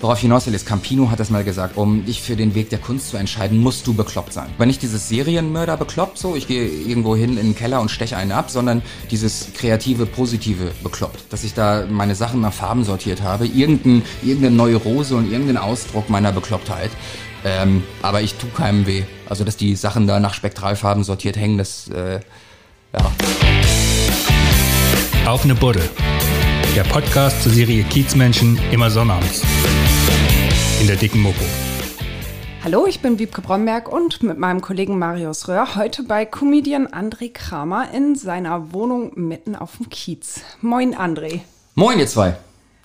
Worauf hinaus will, ist, Campino hat das mal gesagt, um dich für den Weg der Kunst zu entscheiden, musst du bekloppt sein. Aber nicht dieses Serienmörder bekloppt, so, ich gehe irgendwo hin in den Keller und steche einen ab, sondern dieses kreative, positive bekloppt. Dass ich da meine Sachen nach Farben sortiert habe, irgendein, irgendeine Neurose und irgendeinen Ausdruck meiner Beklopptheit. Ähm, aber ich tue keinem weh. Also, dass die Sachen da nach Spektralfarben sortiert hängen, das, äh, ja. Auf ne Buddel. Der Podcast zur Serie Kiezmenschen immer sonnabends. In der dicken Mopo. Hallo, ich bin Wiebke Bromberg und mit meinem Kollegen Marius Röhr heute bei Comedian André Kramer in seiner Wohnung mitten auf dem Kiez. Moin, André. Moin, ihr zwei.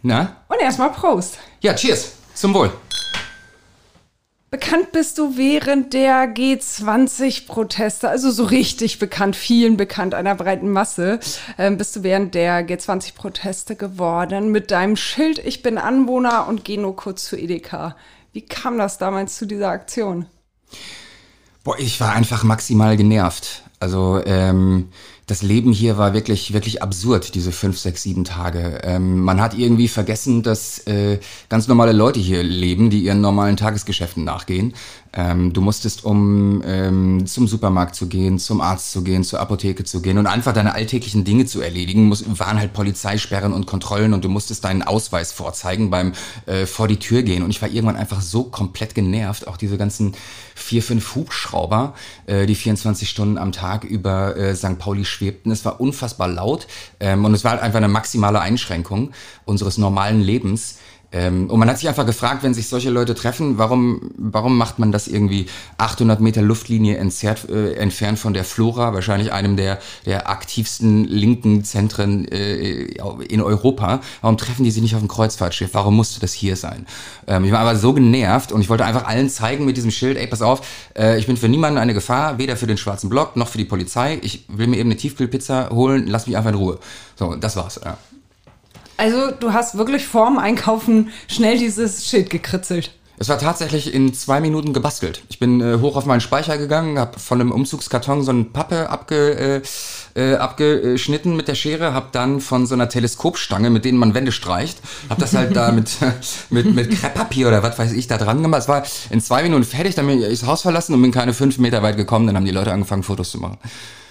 Na? Und erstmal Prost. Ja, cheers. Zum Wohl. Bekannt bist du während der G20-Proteste, also so richtig bekannt, vielen bekannt, einer breiten Masse, ähm, bist du während der G20-Proteste geworden mit deinem Schild Ich bin Anwohner und geh nur kurz zu Edeka. Wie kam das damals zu dieser Aktion? Boah, ich war einfach maximal genervt. Also ähm, das Leben hier war wirklich, wirklich absurd, diese fünf, sechs, sieben Tage. Ähm, man hat irgendwie vergessen, dass äh, ganz normale Leute hier leben, die ihren normalen Tagesgeschäften nachgehen. Ähm, du musstest, um ähm, zum Supermarkt zu gehen, zum Arzt zu gehen, zur Apotheke zu gehen und einfach deine alltäglichen Dinge zu erledigen, muss, waren halt Polizeisperren und Kontrollen und du musstest deinen Ausweis vorzeigen beim äh, vor die Tür gehen. Und ich war irgendwann einfach so komplett genervt, auch diese ganzen vier, fünf Hubschrauber, äh, die 24 Stunden am Tag über äh, St. Pauli schwebten. Es war unfassbar laut ähm, und es war halt einfach eine maximale Einschränkung unseres normalen Lebens. Ähm, und man hat sich einfach gefragt, wenn sich solche Leute treffen, warum, warum macht man das irgendwie 800 Meter Luftlinie entzerrt, äh, entfernt von der Flora, wahrscheinlich einem der, der aktivsten linken Zentren äh, in Europa. Warum treffen die sich nicht auf dem Kreuzfahrtschiff? Warum musste das hier sein? Ähm, ich war aber so genervt und ich wollte einfach allen zeigen mit diesem Schild, ey, pass auf, äh, ich bin für niemanden eine Gefahr, weder für den schwarzen Block noch für die Polizei. Ich will mir eben eine Tiefkühlpizza holen, lass mich einfach in Ruhe. So, das war's. Ja. Also du hast wirklich vorm Einkaufen schnell dieses Schild gekritzelt. Es war tatsächlich in zwei Minuten gebastelt. Ich bin äh, hoch auf meinen Speicher gegangen, habe von einem Umzugskarton so eine Pappe abge, äh, äh, abgeschnitten mit der Schere, habe dann von so einer Teleskopstange, mit denen man Wände streicht, habe das halt da mit, mit, mit Krepppapier oder was weiß ich da dran gemacht. Es war in zwei Minuten fertig, dann bin ich das Haus verlassen und bin keine fünf Meter weit gekommen. Dann haben die Leute angefangen, Fotos zu machen.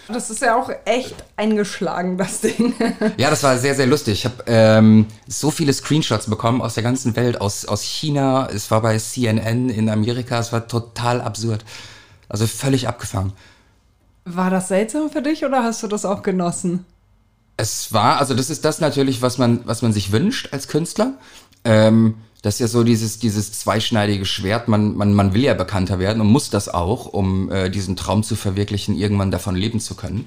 Das ist ja auch echt eingeschlagen, das Ding. ja, das war sehr, sehr lustig. Ich habe ähm, so viele Screenshots bekommen aus der ganzen Welt, aus, aus China. Es war bei CNN in Amerika. Es war total absurd. Also völlig abgefangen. War das seltsam für dich oder hast du das auch genossen? Es war, also das ist das natürlich, was man, was man sich wünscht als Künstler. Ähm, das ist ja so dieses, dieses zweischneidige Schwert. Man, man, man will ja bekannter werden und muss das auch, um äh, diesen Traum zu verwirklichen, irgendwann davon leben zu können.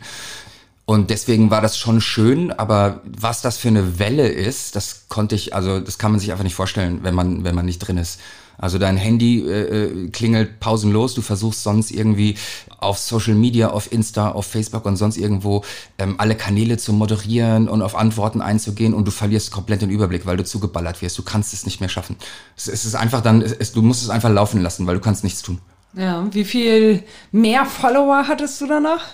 Und deswegen war das schon schön, aber was das für eine Welle ist, das konnte ich, also das kann man sich einfach nicht vorstellen, wenn man, wenn man nicht drin ist. Also dein Handy äh, äh, klingelt pausenlos, du versuchst sonst irgendwie auf Social Media, auf Insta, auf Facebook und sonst irgendwo ähm, alle Kanäle zu moderieren und auf Antworten einzugehen und du verlierst komplett den Überblick, weil du zugeballert wirst. Du kannst es nicht mehr schaffen. Es, es ist einfach dann, es, du musst es einfach laufen lassen, weil du kannst nichts tun. Ja, wie viel mehr Follower hattest du danach?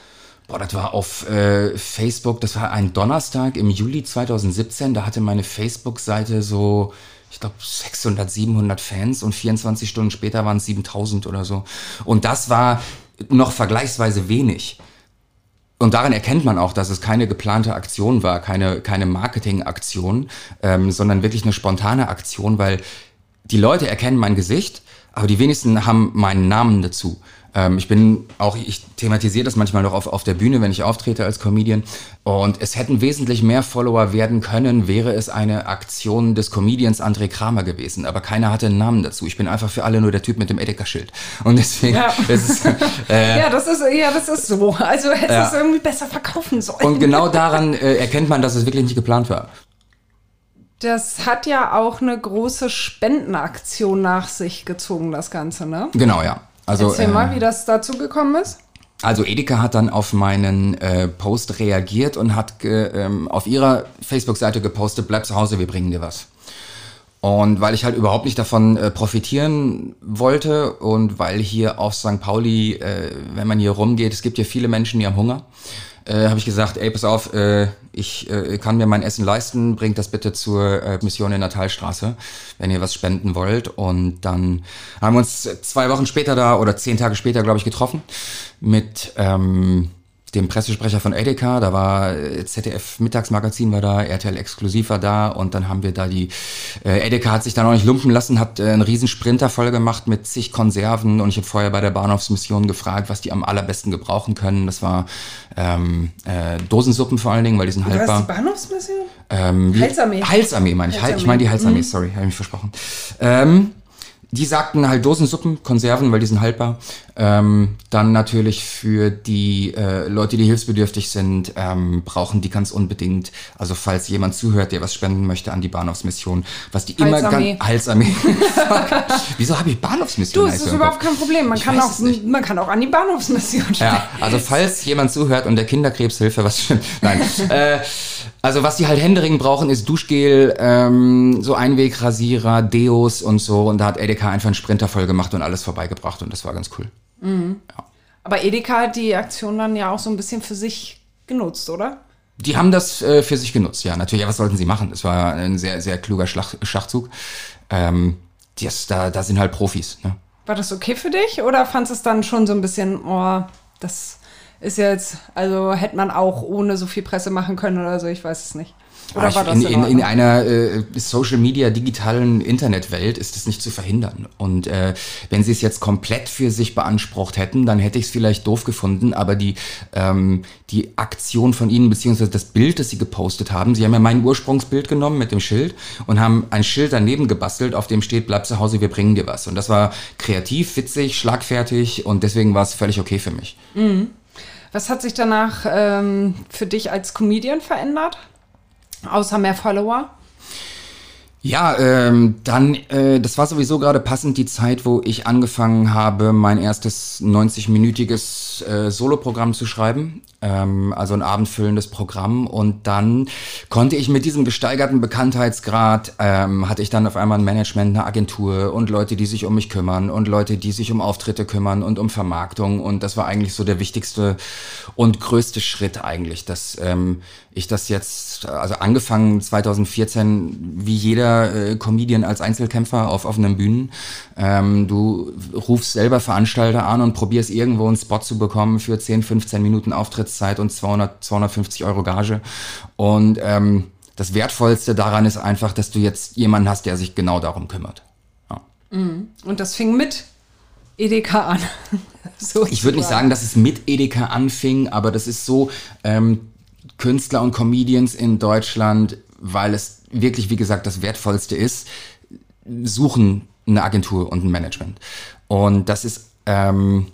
Boah, das war auf äh, Facebook, das war ein Donnerstag im Juli 2017, da hatte meine Facebook-Seite so ich glaube, 600, 700 Fans und 24 Stunden später waren es 7000 oder so. Und das war noch vergleichsweise wenig. Und daran erkennt man auch, dass es keine geplante Aktion war, keine, keine Marketingaktion, ähm, sondern wirklich eine spontane Aktion, weil die Leute erkennen mein Gesicht, aber die wenigsten haben meinen Namen dazu. Ähm, ich bin auch, ich thematisiere das manchmal noch auf, auf der Bühne, wenn ich auftrete als Comedian. Und es hätten wesentlich mehr Follower werden können, wäre es eine Aktion des Comedians André Kramer gewesen. Aber keiner hatte einen Namen dazu. Ich bin einfach für alle nur der Typ mit dem Edeka-Schild. Und deswegen ja. ist äh, ja, das ist, ja, das ist so. Also hätte ja. es irgendwie besser verkaufen sollen. Und genau daran äh, erkennt man, dass es wirklich nicht geplant war. Das hat ja auch eine große Spendenaktion nach sich gezogen, das Ganze, ne? Genau, ja. Also, Erzähl mal, äh, wie das dazu gekommen ist. Also Edeka hat dann auf meinen äh, Post reagiert und hat ähm, auf ihrer Facebook-Seite gepostet, bleib zu Hause, wir bringen dir was. Und weil ich halt überhaupt nicht davon äh, profitieren wollte und weil hier auf St. Pauli, äh, wenn man hier rumgeht, es gibt hier viele Menschen, die haben Hunger. Äh, habe ich gesagt, ey, pass auf, äh, ich äh, kann mir mein Essen leisten, bringt das bitte zur äh, Mission in der Talstraße, wenn ihr was spenden wollt. Und dann haben wir uns zwei Wochen später da oder zehn Tage später, glaube ich, getroffen mit ähm, dem Pressesprecher von Edeka, da war äh, ZDF Mittagsmagazin war da, RTL Exklusiv war da und dann haben wir da die, äh, Edeka hat sich da noch nicht lumpen lassen, hat äh, einen riesen Sprinter voll gemacht mit zig Konserven und ich habe vorher bei der Bahnhofsmission gefragt, was die am allerbesten gebrauchen können. Das war ähm, äh, Dosensuppen vor allen Dingen, weil die sind haltbar. Was die Bahnhofsmission? Ähm, Heilsarmee. Heilsarmee meine ich. Heil, ich meine die Heilsarmee, sorry, habe ich mich versprochen. Ähm, die sagten halt Dosensuppen, Konserven, weil die sind haltbar. Ähm, dann natürlich für die äh, Leute, die hilfsbedürftig sind, ähm, brauchen die ganz unbedingt. Also falls jemand zuhört, der was spenden möchte an die Bahnhofsmission, was die immer ganz Heilsarmee. Fuck. Wieso habe ich Bahnhofsmission? Du, es ist überhaupt kein Problem. Man, Ich kann auch, man kann auch an die Bahnhofsmission Ja, stellen. also falls jemand zuhört und der Kinderkrebshilfe was stimmt. Nein. äh, also was die halt händeringend brauchen, ist Duschgel, ähm, so Einwegrasierer, Deos und so. Und da hat Edeka einfach einen Sprinter voll gemacht und alles vorbeigebracht und das war ganz cool. Aber Edeka hat die Aktion dann ja auch so ein bisschen für sich genutzt, oder? Die haben das äh, für sich genutzt, ja, natürlich. Ja, was sollten sie machen? Das war ein sehr, sehr kluger Schlag, Schachzug. Ähm, das, da, da sind halt Profis. Ne? War das okay für dich oder fandest du es dann schon so ein bisschen, oh, das ist jetzt, also hätte man auch ohne so viel Presse machen können oder so, ich weiß es nicht. Oder Ah, ich- war das in, in, in, einer äh, Social Media digitalen Internetwelt ist es nicht zu verhindern. Und äh, wenn sie es jetzt komplett für sich beansprucht hätten, dann hätte ich es vielleicht doof gefunden. Aber die ähm, die Aktion von ihnen beziehungsweise das Bild, das sie gepostet haben, sie haben ja mein Ursprungsbild genommen mit dem Schild und haben ein Schild daneben gebastelt, auf dem steht: Bleib zu Hause, wir bringen dir was. Und das war kreativ, witzig, schlagfertig und deswegen war es völlig okay für mich. Was hat sich danach ähm, für dich als Comedian verändert? Außer mehr Follower? Ja, ähm, dann, äh, das war sowieso gerade passend die Zeit, wo ich angefangen habe, mein erstes 90-minütiges äh, Soloprogramm zu schreiben. Ähm, also ein abendfüllendes Programm. Und dann konnte ich mit diesem gesteigerten Bekanntheitsgrad, ähm, hatte ich dann auf einmal ein Management, eine Agentur und Leute, die sich um mich kümmern und Leute, die sich um Auftritte kümmern und um Vermarktung. Und das war eigentlich so der wichtigste und größte Schritt eigentlich, dass ähm, ich das jetzt, also angefangen 2014, wie jeder äh, Comedian als Einzelkämpfer auf offenen Bühnen. Ähm, du rufst selber Veranstalter an und probierst irgendwo einen Spot zu bekommen für 10, 15 Minuten Auftrittszeit und 200, 250 Euro Gage. Und ähm, das Wertvollste daran ist einfach, dass du jetzt jemanden hast, der sich genau darum kümmert. Ja. Und das fing mit Edeka an. so Ich würde nicht sagen, dass es mit Edeka anfing, aber das ist so, ähm, Künstler und Comedians in Deutschland, weil es wirklich, wie gesagt, das Wertvollste ist, suchen eine Agentur und ein Management. Und das ist, ähm,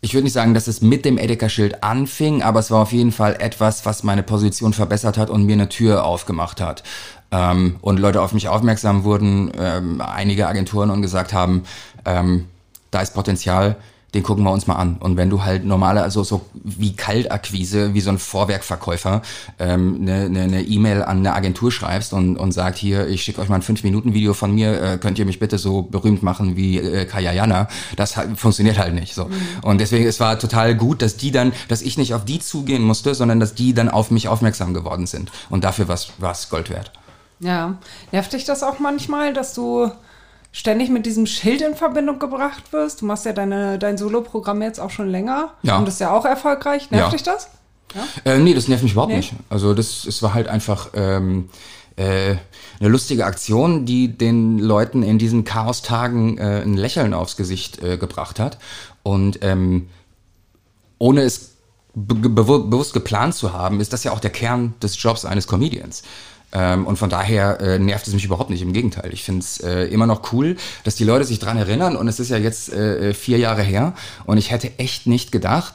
ich würde nicht sagen, dass es mit dem Edeka-Schild anfing, aber es war auf jeden Fall etwas, was meine Position verbessert hat und mir eine Tür aufgemacht hat. Ähm, und Leute auf mich aufmerksam wurden, ähm, einige Agenturen und gesagt haben, ähm, da ist Potenzial, den gucken wir uns mal an. Und wenn du halt normale, also so wie Kaltakquise, wie so ein Vorwerkverkäufer, ähm, eine ne, ne E-Mail an eine Agentur schreibst und, und sagt, hier, ich schicke euch mal ein 5-Minuten-Video von mir, äh, könnt ihr mich bitte so berühmt machen wie äh, Kaya Jana, das halt, funktioniert halt nicht so. Und deswegen, es war total gut, dass die dann, dass ich nicht auf die zugehen musste, sondern dass die dann auf mich aufmerksam geworden sind. Und dafür war es Gold wert. Ja. Nervt dich das auch manchmal, dass du ständig mit diesem Schild in Verbindung gebracht wirst? Du machst ja deine, dein Solo-Programm jetzt auch schon länger. Ja. Und das ist ja auch erfolgreich. Nervt Ja. dich das? Äh, nee, das nervt mich überhaupt Nee? nicht. Also das, es war halt einfach ähm, äh, eine lustige Aktion, die den Leuten in diesen Chaostagen äh, ein Lächeln aufs Gesicht äh, gebracht hat. Und ähm, ohne es be bewu- bewusst geplant zu haben, ist das ja auch der Kern des Jobs eines Comedians. Ähm, und von daher äh, nervt es mich überhaupt nicht. Im Gegenteil. Ich finde es äh, immer noch cool, dass die Leute sich dran erinnern. Und es ist ja jetzt äh, vier Jahre her. Und ich hätte echt nicht gedacht,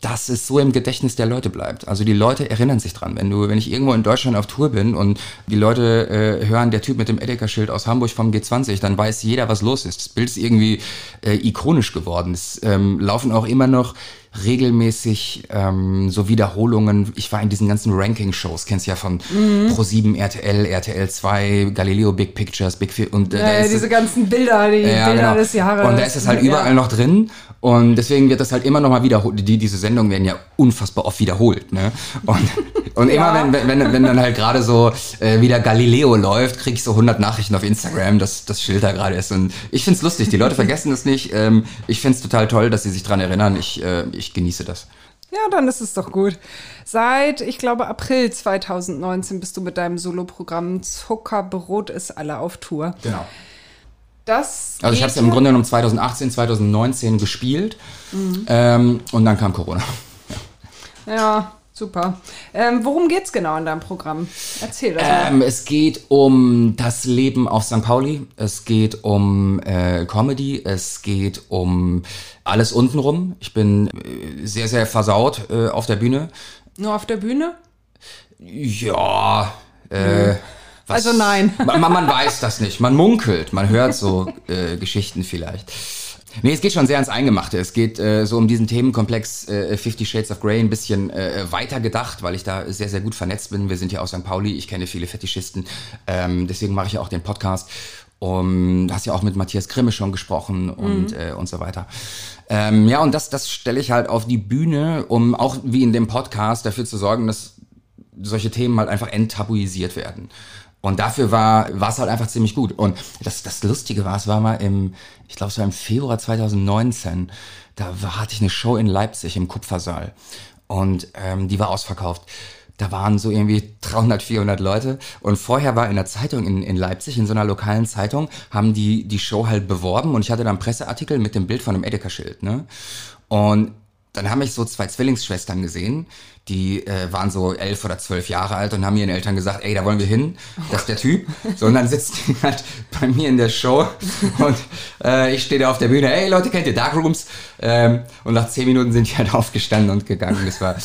dass es so im Gedächtnis der Leute bleibt. Also die Leute erinnern sich dran. Wenn du, wenn ich irgendwo in Deutschland auf Tour bin und die Leute äh, hören, der Typ mit dem Edeka-Schild aus Hamburg vom G20, dann weiß jeder, was los ist. Das Bild ist irgendwie äh, ikonisch geworden. Es ähm, laufen auch immer noch regelmäßig ähm, so Wiederholungen. Ich war in diesen ganzen Ranking-Shows, kennst ja von Pro7, RTL, RTL 2, Galileo Big Pictures, Big Fi und äh, Ja, ist diese es- ganzen Bilder, die ja, Bilder genau. des Jahres. Und da ist es halt Ja. überall noch drin. Und deswegen wird das halt immer noch mal wiederholt. Die, diese Sendungen werden ja unfassbar oft wiederholt. Ne? Und, und immer, Ja. wenn, wenn, wenn dann halt gerade so äh, wieder Galileo läuft, kriege ich so 100 Nachrichten auf Instagram, dass das Schild da gerade ist. Und ich find's lustig. Die Leute vergessen das nicht. Ähm, ich find's total toll, dass sie sich dran erinnern. Ich, äh, ich genieße das. Ja, dann ist es doch gut. Seit, ich glaube, April 2019 bist du mit deinem Soloprogramm Zuckerbrot ist alle auf Tour. Genau. Das Also ich habe es geht im Grunde genommen 2018, 2019 gespielt. Ähm, und dann kam Corona. Ja, super. Ähm, worum geht's genau in deinem Programm? Erzähl das mal. Ähm, es geht um das Leben auf St. Pauli, es geht um äh, Comedy, es geht um alles untenrum. Ich bin äh, sehr, sehr versaut äh, auf der Bühne. Nur auf der Bühne? Ja, äh, was, Also nein. Man, man weiß das nicht. Man munkelt, man hört so äh, Geschichten vielleicht. Nee, es geht schon sehr ans Eingemachte. Es geht äh, so um diesen Themenkomplex äh, Fifty Shades of Grey ein bisschen äh, weiter gedacht, weil ich da sehr, sehr gut vernetzt bin. Wir sind ja aus St. Pauli, ich kenne viele Fetischisten. Ähm, deswegen mache ich ja auch den Podcast. Um, du hast ja auch mit Matthias Grimme schon gesprochen und, äh, und so weiter. Ähm, ja, und das, das stelle ich halt auf die Bühne, um auch wie in dem Podcast dafür zu sorgen, dass solche Themen halt einfach enttabuisiert werden. Und dafür war war es halt einfach ziemlich gut. Und das, das Lustige war, es war mal im, ich glaube, es war im Februar 2019, da war, hatte ich eine Show in Leipzig im Kupfersaal. Und ähm, die war ausverkauft. Da waren so irgendwie 300, 400 Leute. Und vorher war in der Zeitung in, in Leipzig, in so einer lokalen Zeitung, haben die die Show halt beworben. Und ich hatte da einen Presseartikel mit dem Bild von einem Edeka-Schild. Ne? Und dann haben mich so zwei Zwillingsschwestern gesehen, die äh, waren so elf oder zwölf Jahre alt und haben ihren Eltern gesagt, ey, da wollen wir hin, das ist der Typ. So, und dann sitzt die halt bei mir in der Show und äh, ich stehe da auf der Bühne, ey Leute, kennt ihr Darkrooms? Ähm, und nach zehn Minuten sind die halt aufgestanden und gegangen. Das war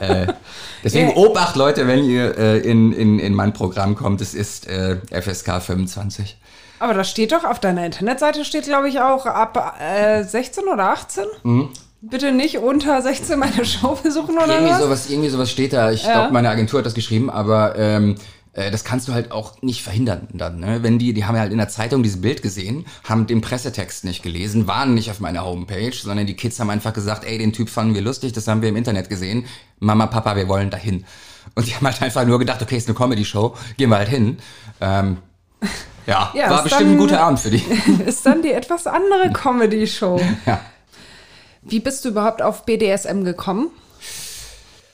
äh, deswegen Ja. Obacht, Leute, wenn ihr äh, in, in, in mein Programm kommt, es ist äh, FSK 25. Aber da steht doch, auf deiner Internetseite steht, glaube ich, auch ab äh, 16 oder 18. Mhm. Bitte nicht unter 16 meine Show besuchen oder Irgendwie was? sowas, irgendwie sowas steht da. Ich Ja. glaube, meine Agentur hat das geschrieben, aber ähm, äh, das kannst du halt auch nicht verhindern dann. Ne? Wenn die, die haben ja halt in der Zeitung dieses Bild gesehen, haben den Pressetext nicht gelesen, waren nicht auf meiner Homepage, sondern die Kids haben einfach gesagt, ey, den Typ fanden wir lustig, das haben wir im Internet gesehen. Mama, Papa, wir wollen dahin. Und die haben halt einfach nur gedacht, okay, ist eine Comedy-Show, gehen wir halt hin. Ähm, ja, Ja, war bestimmt dann- ein guter Abend für die. Ist dann die etwas andere Comedy-Show. ja. Wie bist du überhaupt auf BDSM gekommen?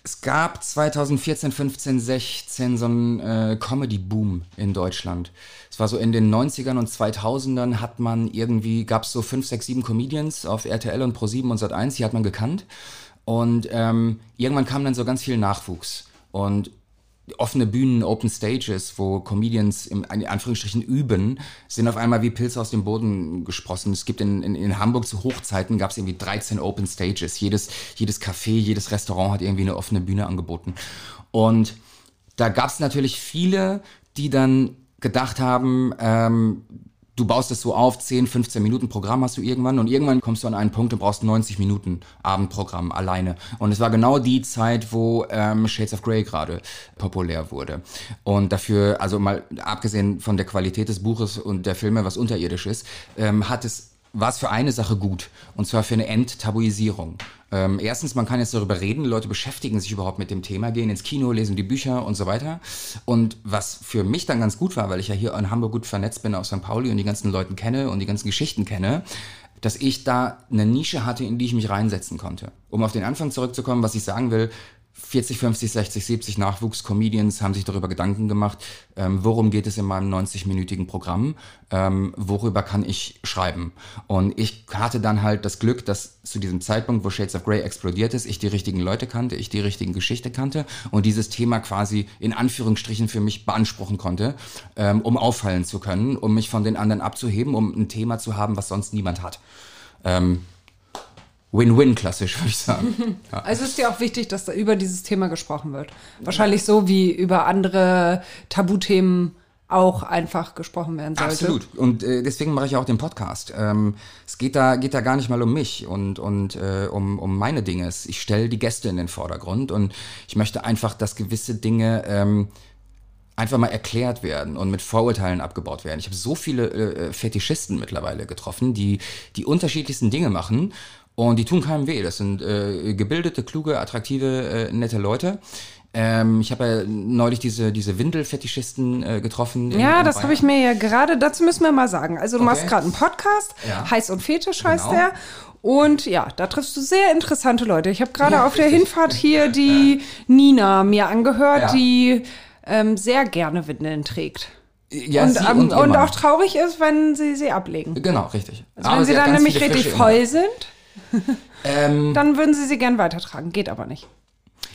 Es gab 2014, 15, 16 so einen äh, Comedy-Boom in Deutschland. Es war so in den 90ern und 2000ern hat man irgendwie, gab es so 5, 6, 7 Comedians auf RTL und Pro7 und Sat1, die hat man gekannt. Und ähm, irgendwann kam dann so ganz viel Nachwuchs. Und offene Bühnen, Open Stages, wo Comedians im in Anführungsstrichen üben, sind auf einmal wie Pilze aus dem Boden gesprossen. Es gibt in, in, in Hamburg zu Hochzeiten gab es irgendwie 13 Open Stages. Jedes, jedes Café, jedes Restaurant hat irgendwie eine offene Bühne angeboten. Und da gab es natürlich viele, die dann gedacht haben, ähm, du baust es so auf, 10, 15 Minuten Programm hast du irgendwann und irgendwann kommst du an einen Punkt und brauchst 90 Minuten Abendprogramm alleine. Und es war genau die Zeit, wo ähm, Shades of Grey gerade populär wurde. Und dafür, also mal abgesehen von der Qualität des Buches und der Filme, was unterirdisch ist, ähm, hat es war es für eine Sache gut, und zwar für eine Enttabuisierung. Ähm, erstens, man kann jetzt darüber reden, Leute beschäftigen sich überhaupt mit dem Thema, gehen ins Kino, lesen die Bücher und so weiter. Und was für mich dann ganz gut war, weil ich ja hier in Hamburg gut vernetzt bin auf St. Pauli und die ganzen Leuten kenne und die ganzen Geschichten kenne, dass ich da eine Nische hatte, in die ich mich reinsetzen konnte. Um auf den Anfang zurückzukommen, was ich sagen will, 40, 50, 60, 70 Nachwuchs-Comedians haben sich darüber Gedanken gemacht, ähm, worum geht es in meinem 90-minütigen Programm, ähm, worüber kann ich schreiben. Und ich hatte dann halt das Glück, dass zu diesem Zeitpunkt, wo Shades of Grey explodiert ist, ich die richtigen Leute kannte, ich die richtigen Geschichte kannte und dieses Thema quasi in Anführungsstrichen für mich beanspruchen konnte, ähm, um auffallen zu können, um mich von den anderen abzuheben, um ein Thema zu haben, was sonst niemand hat. Ähm, Win-win klassisch, würde ich sagen. Ja. Also ist dir auch wichtig, dass da über dieses Thema gesprochen wird. Wahrscheinlich so wie über andere Tabuthemen auch einfach gesprochen werden sollte. Absolut. Und äh, deswegen mache ich auch den Podcast. Ähm, es geht da, geht da gar nicht mal um mich und, und äh, um, um meine Dinge. Ich stelle die Gäste in den Vordergrund und ich möchte einfach, dass gewisse Dinge ähm, einfach mal erklärt werden und mit Vorurteilen abgebaut werden. Ich habe so viele äh, Fetischisten mittlerweile getroffen, die die unterschiedlichsten Dinge machen Und die tun keinem weh. Das sind äh, gebildete, kluge, attraktive, äh, nette Leute. Ähm, ich habe ja neulich diese, diese Windelfetischisten äh, getroffen. in- Ja, in das habe ich mir ja gerade, dazu müssen wir mal sagen. Also du Okay. machst gerade einen Podcast, Ja. Heiß und Fetisch heißt Genau. der. Und ja, da triffst du sehr interessante Leute. Ich habe gerade Ja, auf der. Hinfahrt hier die Nina mir angehört, Ja. die ähm, sehr gerne Windeln trägt. Ja, und, sie ähm, und, und auch traurig ist, wenn sie sie ablegen. Genau, richtig. Also Aber wenn sie hat dann nämlich richtig voll sind, Ähm, dann würden sie sie gern weitertragen. Geht aber nicht.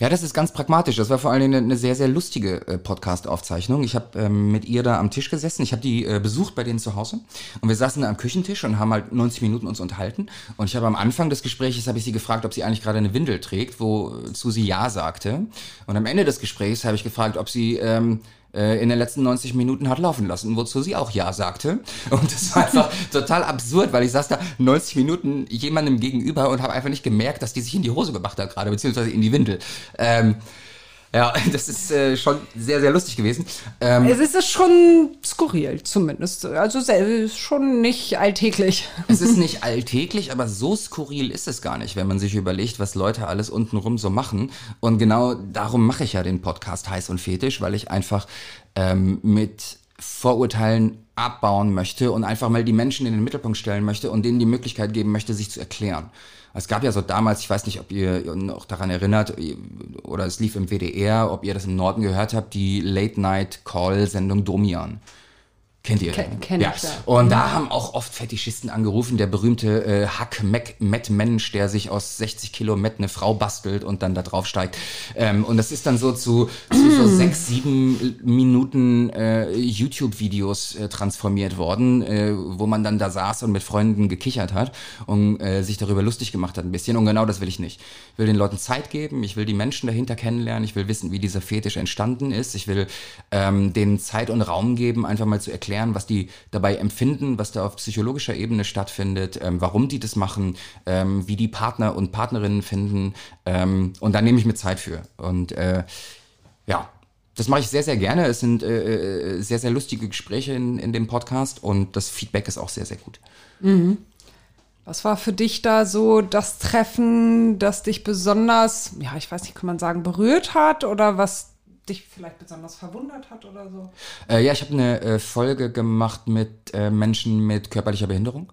Ja, das ist ganz pragmatisch. Das war vor allen Dingen eine, eine sehr, sehr lustige äh, Podcast-Aufzeichnung. Ich habe ähm, mit ihr da am Tisch gesessen. Ich habe die äh, besucht bei denen zu Hause. Und wir saßen da am Küchentisch und haben halt 90 Minuten uns unterhalten. Und ich habe am Anfang des Gesprächs, habe ich sie gefragt, ob sie eigentlich gerade eine Windel trägt, wozu sie Ja sagte. Und am Ende des Gesprächs habe ich gefragt, ob sie... Ähm, äh, in den letzten 90 Minuten hat laufen lassen, wozu sie auch Ja sagte. Und das war einfach total absurd, weil ich saß da 90 Minuten jemandem gegenüber und habe einfach nicht gemerkt, dass die sich in die Hose gemacht hat gerade, beziehungsweise in die Windel. Ähm, ja, das ist äh, schon sehr, sehr lustig gewesen. Ähm, Es ist schon skurril, zumindest. Also se- schon nicht alltäglich. es ist nicht alltäglich, aber so skurril ist es gar nicht, wenn man sich überlegt, was Leute alles untenrum so machen. Und genau darum mache ich ja den Podcast Heiß und Fetisch, weil ich einfach ähm, mit Vorurteilen abbauen möchte und einfach mal die Menschen in den Mittelpunkt stellen möchte und denen die Möglichkeit geben möchte, sich zu erklären. Es gab ja so damals, ich weiß nicht, ob ihr noch daran erinnert, oder es lief im WDR, ob ihr das im Norden gehört habt, die Late-Night-Call-Sendung Domian. Kennt ihr? Ken- kenn ja. ich, ja. Und da haben auch oft Fetischisten angerufen, der berühmte äh, Hack Mac Matt Mensch, der sich aus 60 Kilo Matt eine Frau bastelt und dann da drauf steigt. Ähm, und das ist dann so zu, zu so sechs, sieben Minuten äh, YouTube-Videos äh, transformiert worden, äh, wo man dann da saß und mit Freunden gekichert hat und äh, sich darüber lustig gemacht hat ein bisschen. Und genau das will ich nicht. Ich will den Leuten Zeit geben, ich will die Menschen dahinter kennenlernen, ich will wissen, wie dieser Fetisch entstanden ist, ich will ähm, denen Zeit und Raum geben, einfach mal zu erklären, was die dabei empfinden, was da auf psychologischer Ebene stattfindet, ähm, warum die das machen, ähm, wie die Partner und Partnerinnen finden. Ähm, und da nehme ich mir Zeit für. Und äh, ja, das mache ich sehr, sehr gerne. Es sind äh, äh, sehr, sehr lustige Gespräche in, in dem Podcast und das Feedback ist auch sehr, sehr gut. Was war für dich da so das Treffen, das dich besonders, ja, ich weiß nicht, kann man sagen, berührt hat oder was dich vielleicht besonders verwundert hat oder so? Äh, ja, ich habe eine äh, Folge gemacht mit äh, Menschen mit körperlicher Behinderung.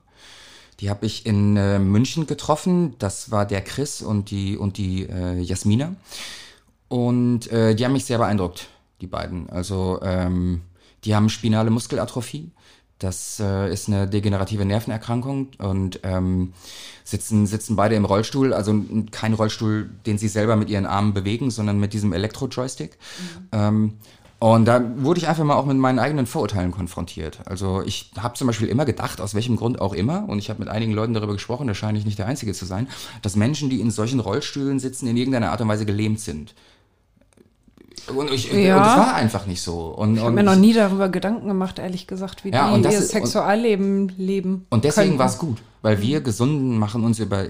Die habe ich in äh, München getroffen. Das war der Chris und die und die äh, Jasmina. Und äh, die haben mich sehr beeindruckt, die beiden. Also ähm, die haben spinale Muskelatrophie. Das äh, ist eine degenerative Nervenerkrankung und ähm, sitzen, sitzen beide im Rollstuhl, also kein Rollstuhl, den sie selber mit ihren Armen bewegen, sondern mit diesem Elektro-Joystick. Ähm, und da wurde ich einfach mal auch mit meinen eigenen Vorurteilen konfrontiert. Also ich habe zum Beispiel immer gedacht, aus welchem Grund auch immer, und ich habe mit einigen Leuten darüber gesprochen, da scheine ich nicht der Einzige zu sein, dass Menschen, die in solchen Rollstühlen sitzen, in irgendeiner Art und Weise gelähmt sind. Und, ich, Ja. und das war einfach nicht so. Und, Ich habe mir noch nie darüber Gedanken gemacht, ehrlich gesagt, wie Ja, die und das ihr Sexualleben leben. Und deswegen war es gut, weil wir Gesunden machen uns über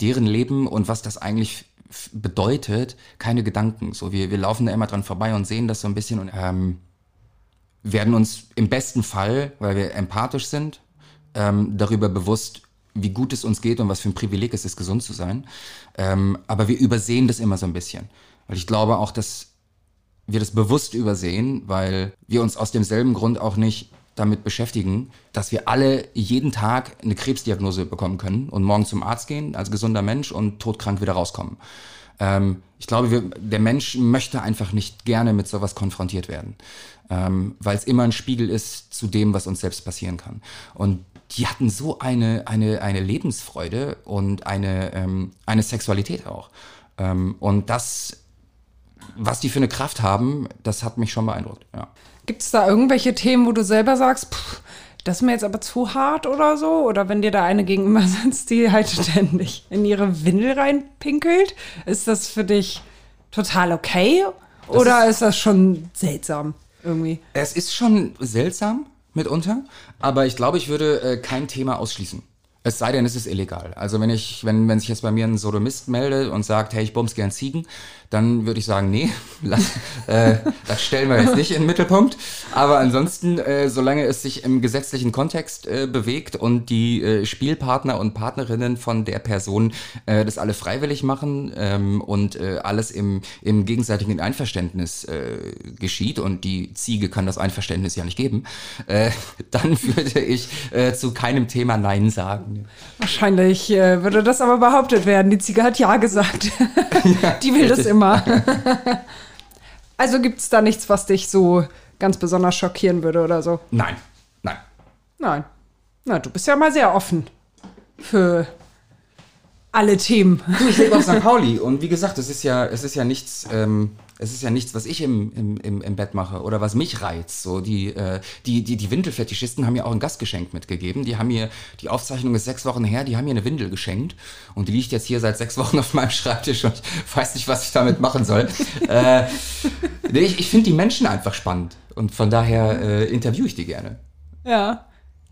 deren Leben und was das eigentlich bedeutet, keine Gedanken. So, wir, wir laufen da immer dran vorbei und sehen das so ein bisschen und ähm, werden uns im besten Fall, weil wir empathisch sind, ähm, darüber bewusst, wie gut es uns geht und was für ein Privileg es ist, gesund zu sein. Ähm, aber wir übersehen das immer so ein bisschen. Weil ich glaube auch, dass wir das bewusst übersehen, weil wir uns aus demselben Grund auch nicht damit beschäftigen, dass wir alle jeden Tag eine Krebsdiagnose bekommen können und morgen zum Arzt gehen als gesunder Mensch und todkrank wieder rauskommen. Ähm, ich glaube, wir, der Mensch möchte einfach nicht gerne mit sowas konfrontiert werden, ähm, weil es immer ein Spiegel ist zu dem, was uns selbst passieren kann. Und die hatten so eine, eine, eine Lebensfreude und eine, ähm, eine Sexualität auch. Ähm, und das was die für eine Kraft haben, das hat mich schon beeindruckt. Ja. Gibt es da irgendwelche Themen, wo du selber sagst, pff, das ist mir jetzt aber zu hart oder so? Oder wenn dir da eine gegenüber sitzt, die halt ständig in ihre Windel reinpinkelt, ist das für dich total okay? Oder ist, das schon seltsam irgendwie? Es ist schon seltsam mitunter, aber ich glaube, ich würde äh, kein Thema ausschließen. Es sei denn, es ist illegal. Also wenn ich, wenn, wenn sich jetzt bei mir ein Sodomist meldet und sagt, hey, ich bums gern Ziegen, dann würde ich sagen, nee, lass, äh, das stellen wir jetzt nicht in den Mittelpunkt. Aber ansonsten, äh, solange es sich im gesetzlichen Kontext äh, bewegt und die äh, Spielpartner und Partnerinnen von der Person äh, das alle freiwillig machen ähm, und äh, alles im, im gegenseitigen Einverständnis äh, geschieht und die Ziege kann das Einverständnis ja nicht geben, äh, dann würde ich äh, zu keinem Thema Nein sagen. Wahrscheinlich äh, würde das aber behauptet werden. Die Ziege hat Ja gesagt. die will das immer. also gibt es da nichts, was dich so ganz besonders schockieren würde oder so? Nein, nein. Nein. Na, du bist ja mal sehr offen für alle Themen. Du, ich lebe auf St. Pauli und wie gesagt, es ist ja, es ist ja nichts, ähm, es ist ja nichts, was ich im, im, im, Bett mache oder was mich reizt. So die, äh, die, die, die Windelfetischisten haben mir auch ein Gastgeschenk mitgegeben. Die haben mir, die Aufzeichnung ist sechs Wochen her, die haben mir eine Windel geschenkt und die liegt jetzt hier seit sechs Wochen auf meinem Schreibtisch und ich weiß nicht, was ich damit machen soll. äh, ich ich finde die Menschen einfach spannend und von daher äh, interviewe ich die gerne. Ja.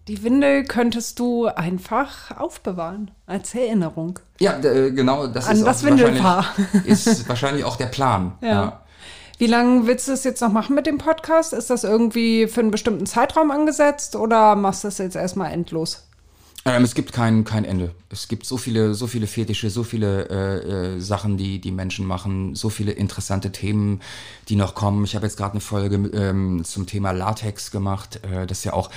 Die Windel könntest du einfach aufbewahren als Erinnerung. Ja, äh, genau, das An ist, das wahrscheinlich, Windelpaar. ist wahrscheinlich auch der Plan. Ja. Wie lange willst du es jetzt noch machen mit dem Podcast? Ist das irgendwie für einen bestimmten Zeitraum angesetzt oder machst du das jetzt erstmal endlos? Ähm, es gibt kein, kein Ende. Es gibt so viele, so viele Fetische, so viele äh, äh, Sachen, die die Menschen machen, so viele interessante Themen, die noch kommen. Ich habe jetzt gerade eine Folge ähm, zum Thema Latex gemacht. Äh, das ist ja auch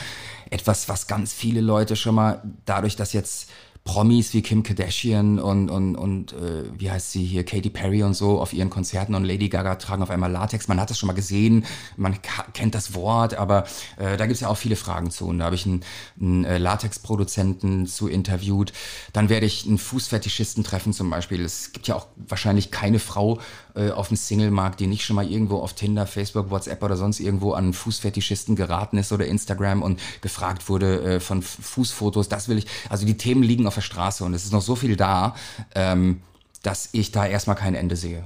etwas, was ganz viele Leute schon mal dadurch, dass jetzt Promis wie Kim Kardashian und, und, und äh, wie heißt sie hier, Katy Perry und so auf ihren Konzerten und Lady Gaga tragen auf einmal Latex. Man hat das schon mal gesehen, man kennt das Wort, aber äh, da gibt's ja auch viele Fragen zu. Und da habe ich einen, einen äh, Latex-Produzenten zu interviewt. Dann werde ich einen Fußfetischisten treffen zum Beispiel. Es gibt ja auch wahrscheinlich keine Frau äh, auf dem Singlemarkt, die nicht schon mal irgendwo auf Tinder, Facebook, WhatsApp oder sonst irgendwo an Fußfetischisten geraten ist oder Instagram und gefragt wurde äh, von Fußfotos. Das will ich. Also die Themen liegen auf der Straße und es ist noch so viel da, ähm, dass ich da erstmal kein Ende sehe.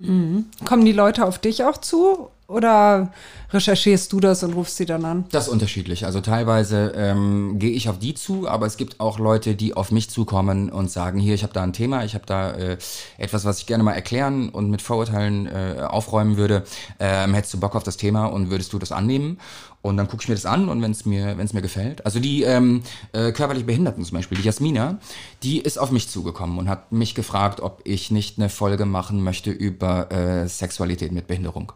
Kommen die Leute auf dich auch zu oder recherchierst du das und rufst sie dann an? Das ist unterschiedlich. Also teilweise ähm, gehe ich auf die zu, aber es gibt auch Leute, die auf mich zukommen und sagen, hier, ich habe da ein Thema, ich habe da äh, etwas, was ich gerne mal erklären und mit Vorurteilen äh, aufräumen würde. Ähm, hättest du Bock auf das Thema und würdest du das annehmen? Und dann gucke ich mir das an und wenn es mir, wenn's mir gefällt. Also die ähm, äh, körperlich Behinderten zum Beispiel, die Jasmina, die ist auf mich zugekommen und hat mich gefragt, ob ich nicht eine Folge machen möchte über äh, Sexualität mit Behinderung.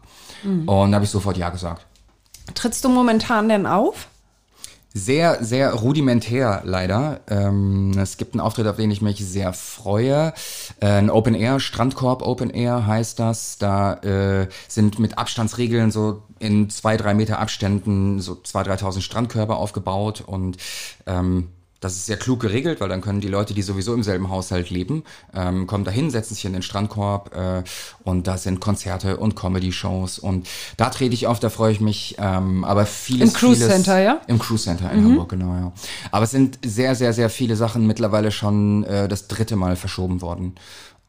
Und da habe ich sofort ja gesagt. Trittst du momentan denn auf? Sehr, sehr rudimentär leider. Ähm, es gibt einen Auftritt, auf den ich mich sehr freue. Äh, ein Open Air, Strandkorb Open Air heißt das. Da äh, sind mit Abstandsregeln so in zwei, drei Meter Abständen so zwei, 3.000 Strandkörper aufgebaut und ähm, das ist sehr klug geregelt, weil dann können die Leute, die sowieso im selben Haushalt leben, ähm, kommen dahin, setzen sich in den Strandkorb äh, und da sind Konzerte und Comedy-Shows und da trete ich auf, da freue ich mich. Ähm, aber vieles, Im Cruise vieles, Center, ja? Im Cruise Center in Hamburg, genau, ja. Aber es sind sehr, sehr, sehr viele Sachen mittlerweile schon äh, das dritte Mal verschoben worden.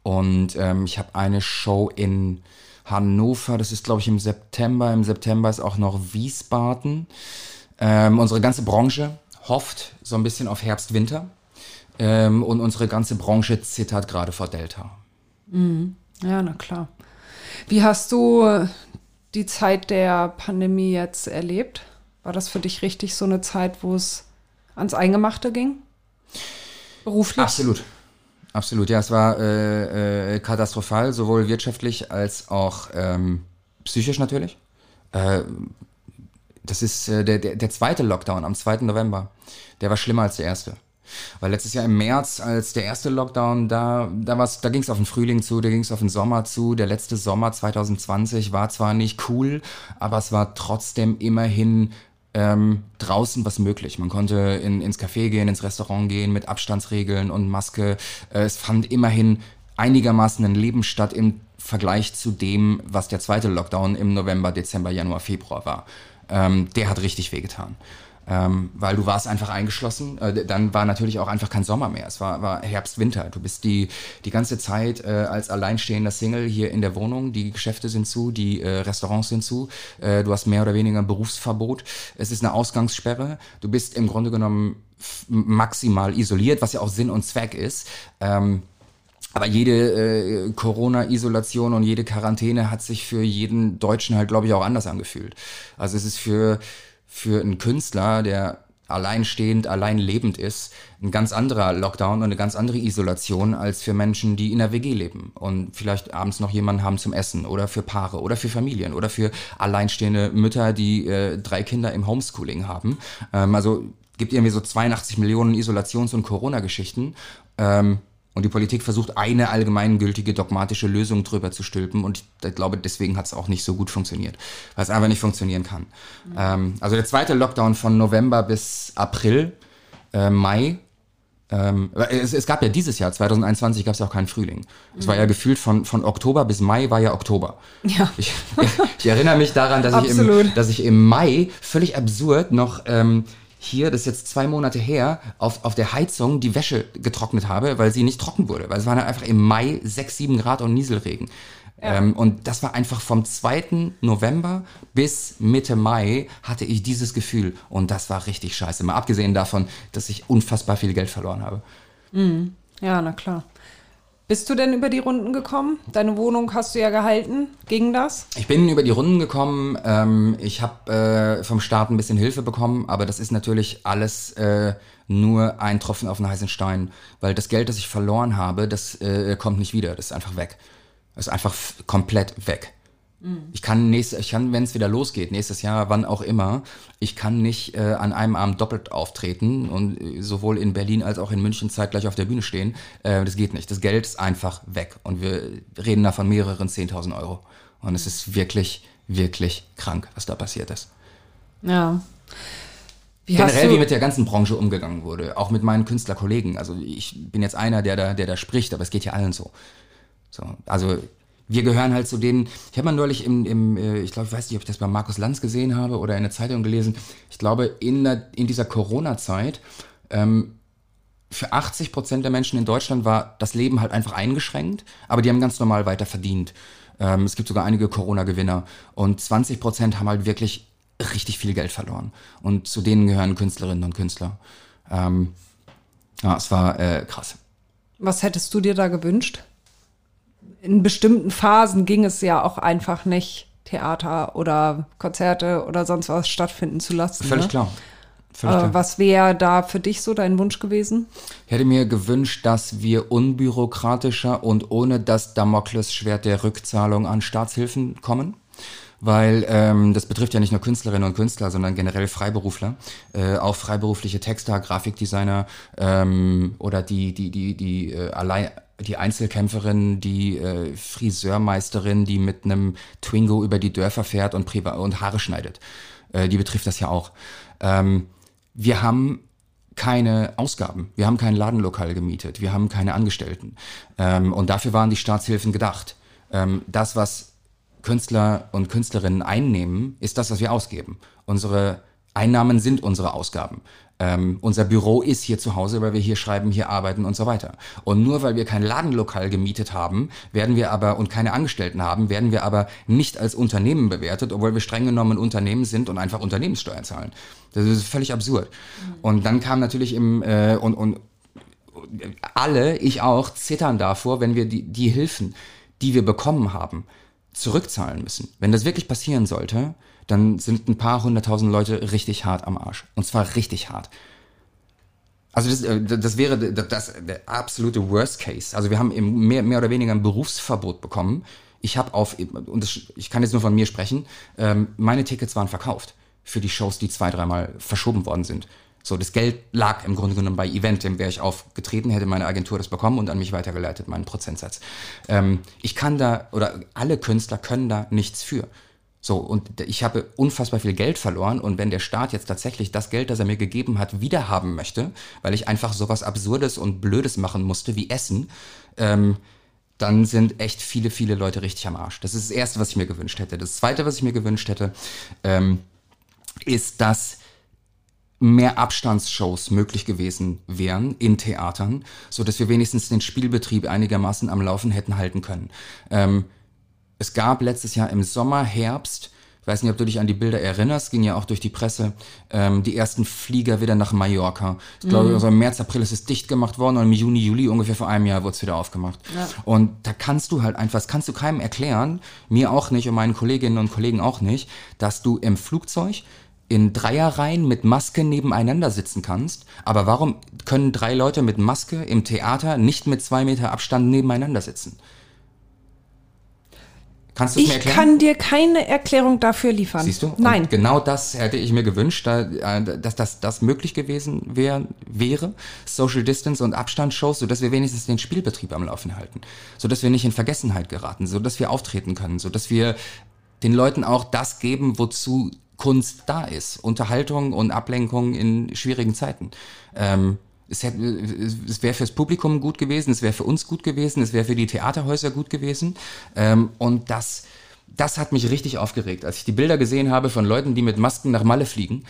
Und ähm, ich habe eine Show in Hannover, das ist, glaube ich, im September. Im September ist auch noch Wiesbaden. Ähm, unsere ganze Branche hofft so ein bisschen auf Herbst, Winter. Ähm, und unsere ganze Branche zittert gerade vor Delta. Ja, na klar. Wie hast du die Zeit der Pandemie jetzt erlebt? War das für dich richtig so eine Zeit, wo es ans Eingemachte ging? Beruflich? Absolut. Absolut, ja, es war äh, äh, katastrophal, sowohl wirtschaftlich als auch ähm, psychisch natürlich. Äh, das ist äh, der, der, der zweite Lockdown am 2. November. Der war schlimmer als der erste. Weil letztes Jahr im März, als der erste Lockdown, da, da, war's, da ging es auf den Frühling zu, da ging es auf den Sommer zu. Der letzte Sommer 2020 war zwar nicht cool, aber es war trotzdem immerhin ähm, draußen was möglich. Man konnte in, ins Café gehen, ins Restaurant gehen mit Abstandsregeln und Maske. Äh, es fand immerhin einigermaßen ein Leben statt im Vergleich zu dem, was der zweite Lockdown im November, Dezember, Januar, Februar war. Ähm, der hat richtig wehgetan. Ähm, weil du warst einfach eingeschlossen. Äh, dann war natürlich auch einfach kein Sommer mehr. Es war, war Herbst, Winter. Du bist die, die ganze Zeit äh, als alleinstehender Single hier in der Wohnung. Die Geschäfte sind zu, die äh, Restaurants sind zu. Äh, du hast mehr oder weniger ein Berufsverbot. Es ist eine Ausgangssperre. Du bist im Grunde genommen maximal isoliert, was ja auch Sinn und Zweck ist. Ähm, Aber jede äh, Corona-Isolation und jede Quarantäne hat sich für jeden Deutschen halt, glaube ich, auch anders angefühlt. Also es ist für, für einen Künstler, der alleinstehend, allein lebend ist, ein ganz anderer Lockdown und eine ganz andere Isolation als für Menschen, die in der WG leben und vielleicht abends noch jemanden haben zum Essen oder für Paare oder für Familien oder für alleinstehende Mütter, die äh, drei Kinder im Homeschooling haben. Ähm, also gibt irgendwie so 82 Millionen Isolations- und Corona-Geschichten. Ähm, und die Politik versucht, eine allgemeingültige dogmatische Lösung drüber zu stülpen. Und ich glaube, deswegen hat es auch nicht so gut funktioniert, weil es einfach nicht funktionieren kann. Mhm. Ähm, also der zweite Lockdown von November bis April, äh, Mai. Ähm, es, es, gab ja dieses Jahr, 2021, gab es ja auch keinen Frühling. Es mhm. war ja gefühlt von, von Oktober bis Mai war ja Oktober. Ja. Ich, ich erinnere mich daran, dass, ich im, dass ich im Mai völlig absurd noch... Ähm, hier, das ist jetzt zwei Monate her, auf, auf der Heizung die Wäsche getrocknet habe, weil sie nicht trocken wurde. Weil es waren einfach im Mai 6, 7 Grad und Nieselregen. Ja. Ähm, und das war einfach vom 2. November bis Mitte Mai hatte ich dieses Gefühl. Und das war richtig scheiße. Mal abgesehen davon, dass ich unfassbar viel Geld verloren habe. Mhm. Ja, na klar. Bist du denn über die Runden gekommen? Deine Wohnung hast du ja gehalten. Ging das? Ich bin über die Runden gekommen. Ähm, ich habe äh, vom Staat ein bisschen Hilfe bekommen, aber das ist natürlich alles äh, nur ein Tropfen auf den heißen Stein, weil das Geld, das ich verloren habe, das äh, kommt nicht wieder. Das ist einfach weg. Das ist einfach komplett weg. Ich kann nächstes, ich kann, wenn es wieder losgeht, nächstes Jahr, wann auch immer, ich kann nicht äh, an einem Abend doppelt auftreten und äh, sowohl in Berlin als auch in München zeitgleich auf der Bühne stehen. Äh, das geht nicht. Das Geld ist einfach weg und wir reden da von mehreren 10.000 Euro. Und es ist wirklich, wirklich krank, was da passiert ist. Ja. Wie Generell, wie mit der ganzen Branche umgegangen wurde, auch mit meinen Künstlerkollegen. Also ich bin jetzt einer, der da, der da spricht, aber es geht ja allen so. so also wir gehören halt zu denen, ich habe mal neulich im, im äh, ich glaube, ich weiß nicht, ob ich das bei Markus Lanz gesehen habe oder in der Zeitung gelesen, ich glaube, in, der, in dieser Corona-Zeit, ähm, für 80 Prozent der Menschen in Deutschland war das Leben halt einfach eingeschränkt, aber die haben ganz normal weiter verdient. Ähm, es gibt sogar einige Corona-Gewinner und 20 Prozent haben halt wirklich richtig viel Geld verloren. Und zu denen gehören Künstlerinnen und Künstler. Ähm, ja, es war äh, krass. Was hättest du dir da gewünscht? In bestimmten Phasen ging es ja auch einfach nicht, Theater oder Konzerte oder sonst was stattfinden zu lassen. Völlig ne? klar. Völlig äh, klar. Was wäre da für dich so dein Wunsch gewesen? Ich hätte mir gewünscht, dass wir unbürokratischer und ohne das Damoklesschwert der Rückzahlung an Staatshilfen kommen weil ähm, das betrifft ja nicht nur Künstlerinnen und Künstler, sondern generell Freiberufler, äh, auch freiberufliche Texter, Grafikdesigner ähm, oder die die die die äh, allein die Einzelkämpferin, die äh, Friseurmeisterin, die mit einem Twingo über die Dörfer fährt und, Priva und Haare schneidet. Äh, die betrifft das ja auch. Ähm, wir haben keine Ausgaben. Wir haben kein Ladenlokal gemietet. Wir haben keine Angestellten. Ähm, und dafür waren die Staatshilfen gedacht. Ähm, das, was Künstler und Künstlerinnen einnehmen, ist das, was wir ausgeben. Unsere Einnahmen sind unsere Ausgaben. Ähm, unser Büro ist hier zu Hause, weil wir hier schreiben, hier arbeiten und so weiter. Und nur weil wir kein Ladenlokal gemietet haben, werden wir aber und keine Angestellten haben, werden wir aber nicht als Unternehmen bewertet, obwohl wir streng genommen Unternehmen sind und einfach Unternehmenssteuern zahlen. Das ist völlig absurd. Mhm. Und dann kam natürlich im äh, und, und alle, ich auch, zittern davor, wenn wir die, die Hilfen, die wir bekommen haben, zurückzahlen müssen. Wenn das wirklich passieren sollte, dann sind ein paar hunderttausend Leute richtig hart am Arsch. Und zwar richtig hart. Also das, äh, das wäre das, das, der absolute Worst Case. Also wir haben mehr, mehr oder weniger ein Berufsverbot bekommen. Ich habe auf, und das, ich kann jetzt nur von mir sprechen, ähm, meine Tickets waren verkauft für die Shows, die zwei, dreimal verschoben worden sind. So, das Geld lag im Grunde genommen bei Event, dem wäre ich aufgetreten, hätte meine Agentur das bekommen und an mich weitergeleitet, meinen Prozentsatz. Ähm, ich kann da, oder alle Künstler können da nichts für. So, und ich habe unfassbar viel Geld verloren und wenn der Staat jetzt tatsächlich das Geld, das er mir gegeben hat, wiederhaben möchte, weil ich einfach sowas Absurdes und Blödes machen musste wie Essen, ähm, dann sind echt viele, viele Leute richtig am Arsch. Das ist das Erste, was ich mir gewünscht hätte. Das Zweite, was ich mir gewünscht hätte, ähm, ist, dass mehr Abstandsshows möglich gewesen wären in Theatern, so dass wir wenigstens den Spielbetrieb einigermaßen am Laufen hätten halten können. Ähm, es gab letztes Jahr im Sommer, Herbst Ich weiß nicht, ob du dich an die Bilder erinnerst, ging ja auch durch die Presse. Ähm, die ersten Flieger wieder nach Mallorca. Ich glaube, also im März, April ist es dicht gemacht worden und im Juni, Juli ungefähr vor einem Jahr wurde es wieder aufgemacht. Ja. Und da kannst du halt einfach, das kannst du keinem erklären, mir auch nicht und meinen Kolleginnen und Kollegen auch nicht, dass du im Flugzeug in Dreierreihen mit Maske nebeneinander sitzen kannst. Aber warum können drei Leute mit Maske im Theater nicht mit zwei Meter Abstand nebeneinander sitzen? Kannst du es mir Ich erklären? kann dir keine Erklärung dafür liefern. Siehst du? Und Nein. genau das hätte ich mir gewünscht, äh, dass das, das möglich gewesen wär, wäre. Social Distance und Abstandsshows, sodass wir wenigstens den Spielbetrieb am Laufen halten. Sodass wir nicht in Vergessenheit geraten, sodass wir auftreten können, sodass wir den Leuten auch das geben, wozu Kunst da ist. Unterhaltung und Ablenkung in schwierigen Zeiten. Ähm, es, es wäre fürs Publikum gut gewesen, es wäre für uns gut gewesen, es wäre für die Theaterhäuser gut gewesen. Ähm, und das, das hat mich richtig aufgeregt, als ich die Bilder gesehen habe von Leuten, die mit Masken nach Malle fliegen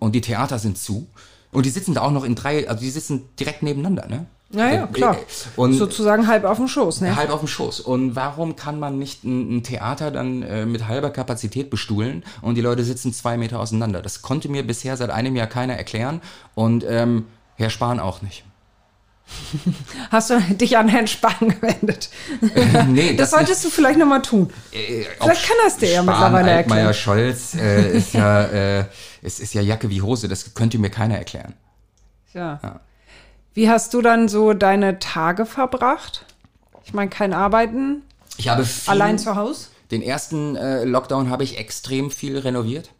und die Theater sind zu. Und die sitzen da auch noch in drei, also die sitzen direkt nebeneinander, ne? Ja, ja, Äh, klar. Und Sozusagen halb auf dem Schoß, ne? halb auf dem Schoß. Und warum kann man nicht ein, ein Theater dann äh, mit halber Kapazität bestuhlen und die Leute sitzen zwei Meter auseinander? Das konnte mir bisher seit einem Jahr keiner erklären und ähm, Herr Spahn auch nicht. Hast du dich an Herrn Spahn gewendet? nee, Das solltest du vielleicht nochmal tun. Äh, Vielleicht auch kann das dir ja mittlerweile Altmaier, erklären. Scholz äh, ist ja äh, es ist ja Jacke wie Hose. Das könnte mir keiner erklären. Ja. Wie hast du dann so deine Tage verbracht? Ich meine, kein Arbeiten, Ich habe viel, allein zu Hause? Den ersten äh, Lockdown habe ich extrem viel renoviert.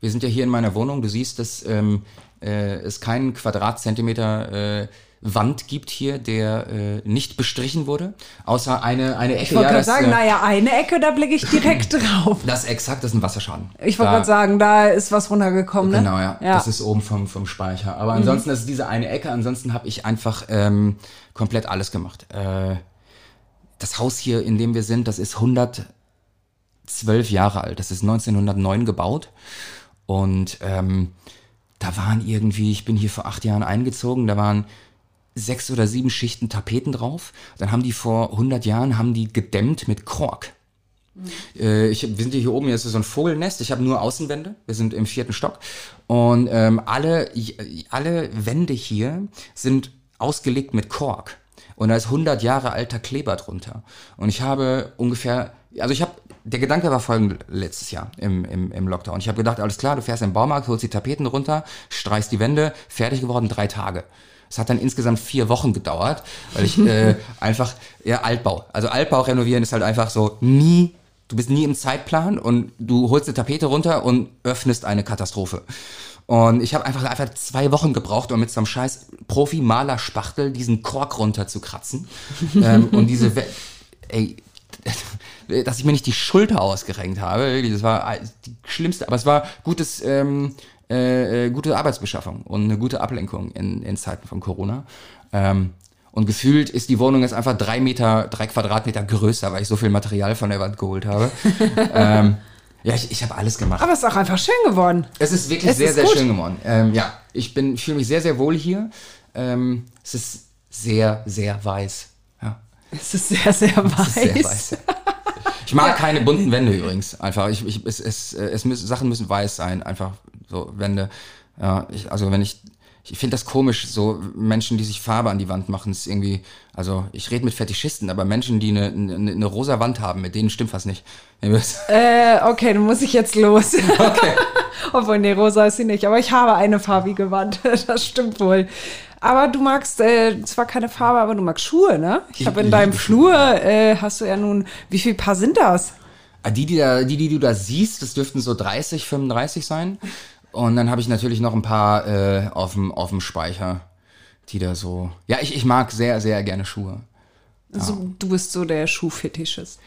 Wir sind ja hier in meiner Wohnung. Du siehst, dass ähm, äh, es keinen Quadratzentimeter äh, Wand gibt hier, der äh, nicht bestrichen wurde, außer eine, eine Ecke. Ich wollte ja, gerade das, sagen, äh, naja, eine Ecke, da blicke ich direkt drauf. das ist exakt, das ist ein Wasserschaden. Ich wollte gerade sagen, da ist was runtergekommen, ne? Genau, ja. ja. Das ist oben vom, vom Speicher. Aber ansonsten ist es diese eine Ecke. Ansonsten habe ich einfach ähm, komplett alles gemacht. Äh, das Haus hier, in dem wir sind, das ist 112 Jahre alt. Das ist 1909 gebaut. Und ähm, da waren irgendwie, ich bin hier vor acht Jahren eingezogen, da waren sechs oder sieben Schichten Tapeten drauf. Dann haben die vor 100 Jahren, haben die gedämmt mit Kork. Äh, ich, wir sind hier oben, hier ist so ein Vogelnest. Ich habe nur Außenwände. Wir sind im vierten Stock. Und ähm, alle, alle Wände hier sind ausgelegt mit Kork. Und da ist 100 Jahre alter Kleber drunter. Und ich habe ungefähr, also ich habe, der Gedanke war folgend letztes Jahr im, im, im Lockdown. Ich habe gedacht, alles klar, du fährst den Baumarkt, holst die Tapeten runter, streichst die Wände, fertig geworden, drei Tage. Es hat dann insgesamt vier Wochen gedauert, weil ich äh, einfach, ja, Altbau. Also Altbau renovieren ist halt einfach so nie, du bist nie im Zeitplan und du holst eine Tapete runter und öffnest eine Katastrophe. Und ich habe einfach, einfach zwei Wochen gebraucht, um mit so einem scheiß Profi-Maler-Spachtel diesen Kork runterzukratzen. ähm, und diese, We ey, dass ich mir nicht die Schulter ausgerenkt habe, wirklich, das war die schlimmste, aber es war gutes, ähm, äh, äh, gute Arbeitsbeschaffung und eine gute Ablenkung in, in Zeiten von Corona. Ähm, und gefühlt ist die Wohnung jetzt einfach drei Meter, drei Quadratmeter größer, weil ich so viel Material von der Wand geholt habe. ähm, ja, ich, ich habe alles gemacht. Aber es ist auch einfach schön geworden. Es ist wirklich Es sehr, ist sehr gut. schön geworden. Ähm, ja, ich bin, fühle mich sehr, sehr wohl hier. Ähm, es ist sehr, sehr weiß. Ja, Es ist sehr, sehr weiß. es sehr weiß. Ich mag keine bunten Wände übrigens. Einfach, ich, ich, es, es, es müssen, Sachen müssen weiß sein. Einfach so Wände. Ja, ich, also wenn ich, ich finde das komisch, so Menschen, die sich Farbe an die Wand machen, ist irgendwie, also ich rede mit Fetischisten, aber Menschen, die eine, eine, eine rosa Wand haben, mit denen stimmt was nicht. Äh, okay, dann muss ich jetzt los. Okay. Obwohl, nee, rosa ist sie nicht. Aber ich habe eine farbige Wand. Das stimmt wohl. Aber du magst äh, zwar keine Farbe, aber du magst Schuhe, ne? Ich habe in deinem Flur, äh, hast du ja nun, wie viel Paar sind das? Ah, Die, die, da, die, die du da siehst, das dürften so 30, 35 sein. Und dann habe ich natürlich noch ein paar äh, auf dem Speicher, die da so. Ja, ich, ich mag sehr, sehr gerne Schuhe. Also, du bist so der Schuhfetischist.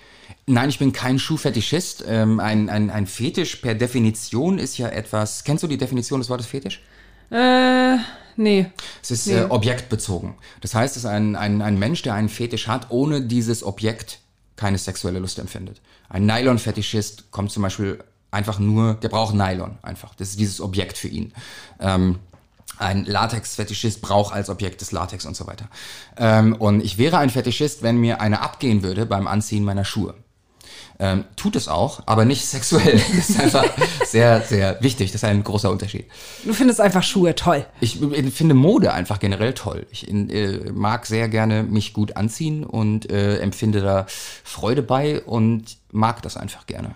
Nein, ich bin kein Schuhfetischist. Ähm, ein, ein, ein Fetisch per Definition ist ja etwas. Kennst du die Definition des Wortes Fetisch? Äh, nee. Es ist Nee. äh, objektbezogen. Das heißt, es ist ein, ein, ein Mensch, der einen Fetisch hat, ohne dieses Objekt keine sexuelle Lust empfindet. Ein Nylon-Fetischist kommt zum Beispiel einfach nur, der braucht Nylon einfach. Das ist dieses Objekt für ihn. Ähm, ein Latex-Fetischist braucht als Objekt das Latex und so weiter. Ähm, und ich wäre ein Fetischist, wenn mir eine abgehen würde beim Anziehen meiner Schuhe. Ähm, tut es auch, aber nicht sexuell. Das ist einfach sehr, sehr wichtig. Das ist ein großer Unterschied. Du findest einfach Schuhe toll. Ich äh, finde Mode einfach generell toll. Ich äh, mag sehr gerne mich gut anziehen und äh, empfinde da Freude bei und mag das einfach gerne.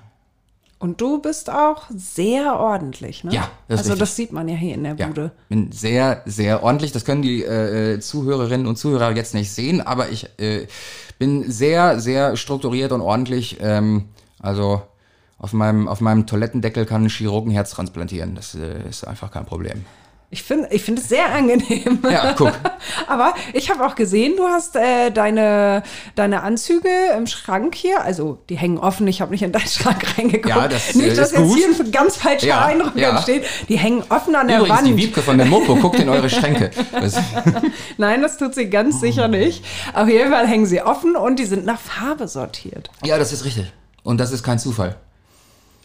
Und du bist auch sehr ordentlich, ne? Ja, das Also richtig. das sieht man ja hier in der Ja, Bude. bin sehr, sehr ordentlich. Das können die äh, Zuhörerinnen und Zuhörer jetzt nicht sehen, aber ich äh, bin sehr, sehr strukturiert und ordentlich. Ähm, also auf meinem, auf meinem Toilettendeckel kann ein Chirurgen Herz transplantieren. Das äh, ist einfach kein Problem. Ich finde ich finde es sehr angenehm. Ja, guck. Aber ich habe auch gesehen, du hast äh, deine, deine Anzüge im Schrank hier. Also die hängen offen. Ich habe nicht in deinen Schrank reingeguckt. Ja, das, nicht, dass ist jetzt gut. hier ein ganz falscher Ja, Eindruck ja. entsteht. Die hängen offen an der Übrigens, Wand. die Wiebke von der Mopo guckt in eure Schränke. Nein, das tut sie ganz sicher nicht. Auf jeden Fall hängen sie offen und die sind nach Farbe sortiert. ja, das ist richtig. Und das ist kein Zufall.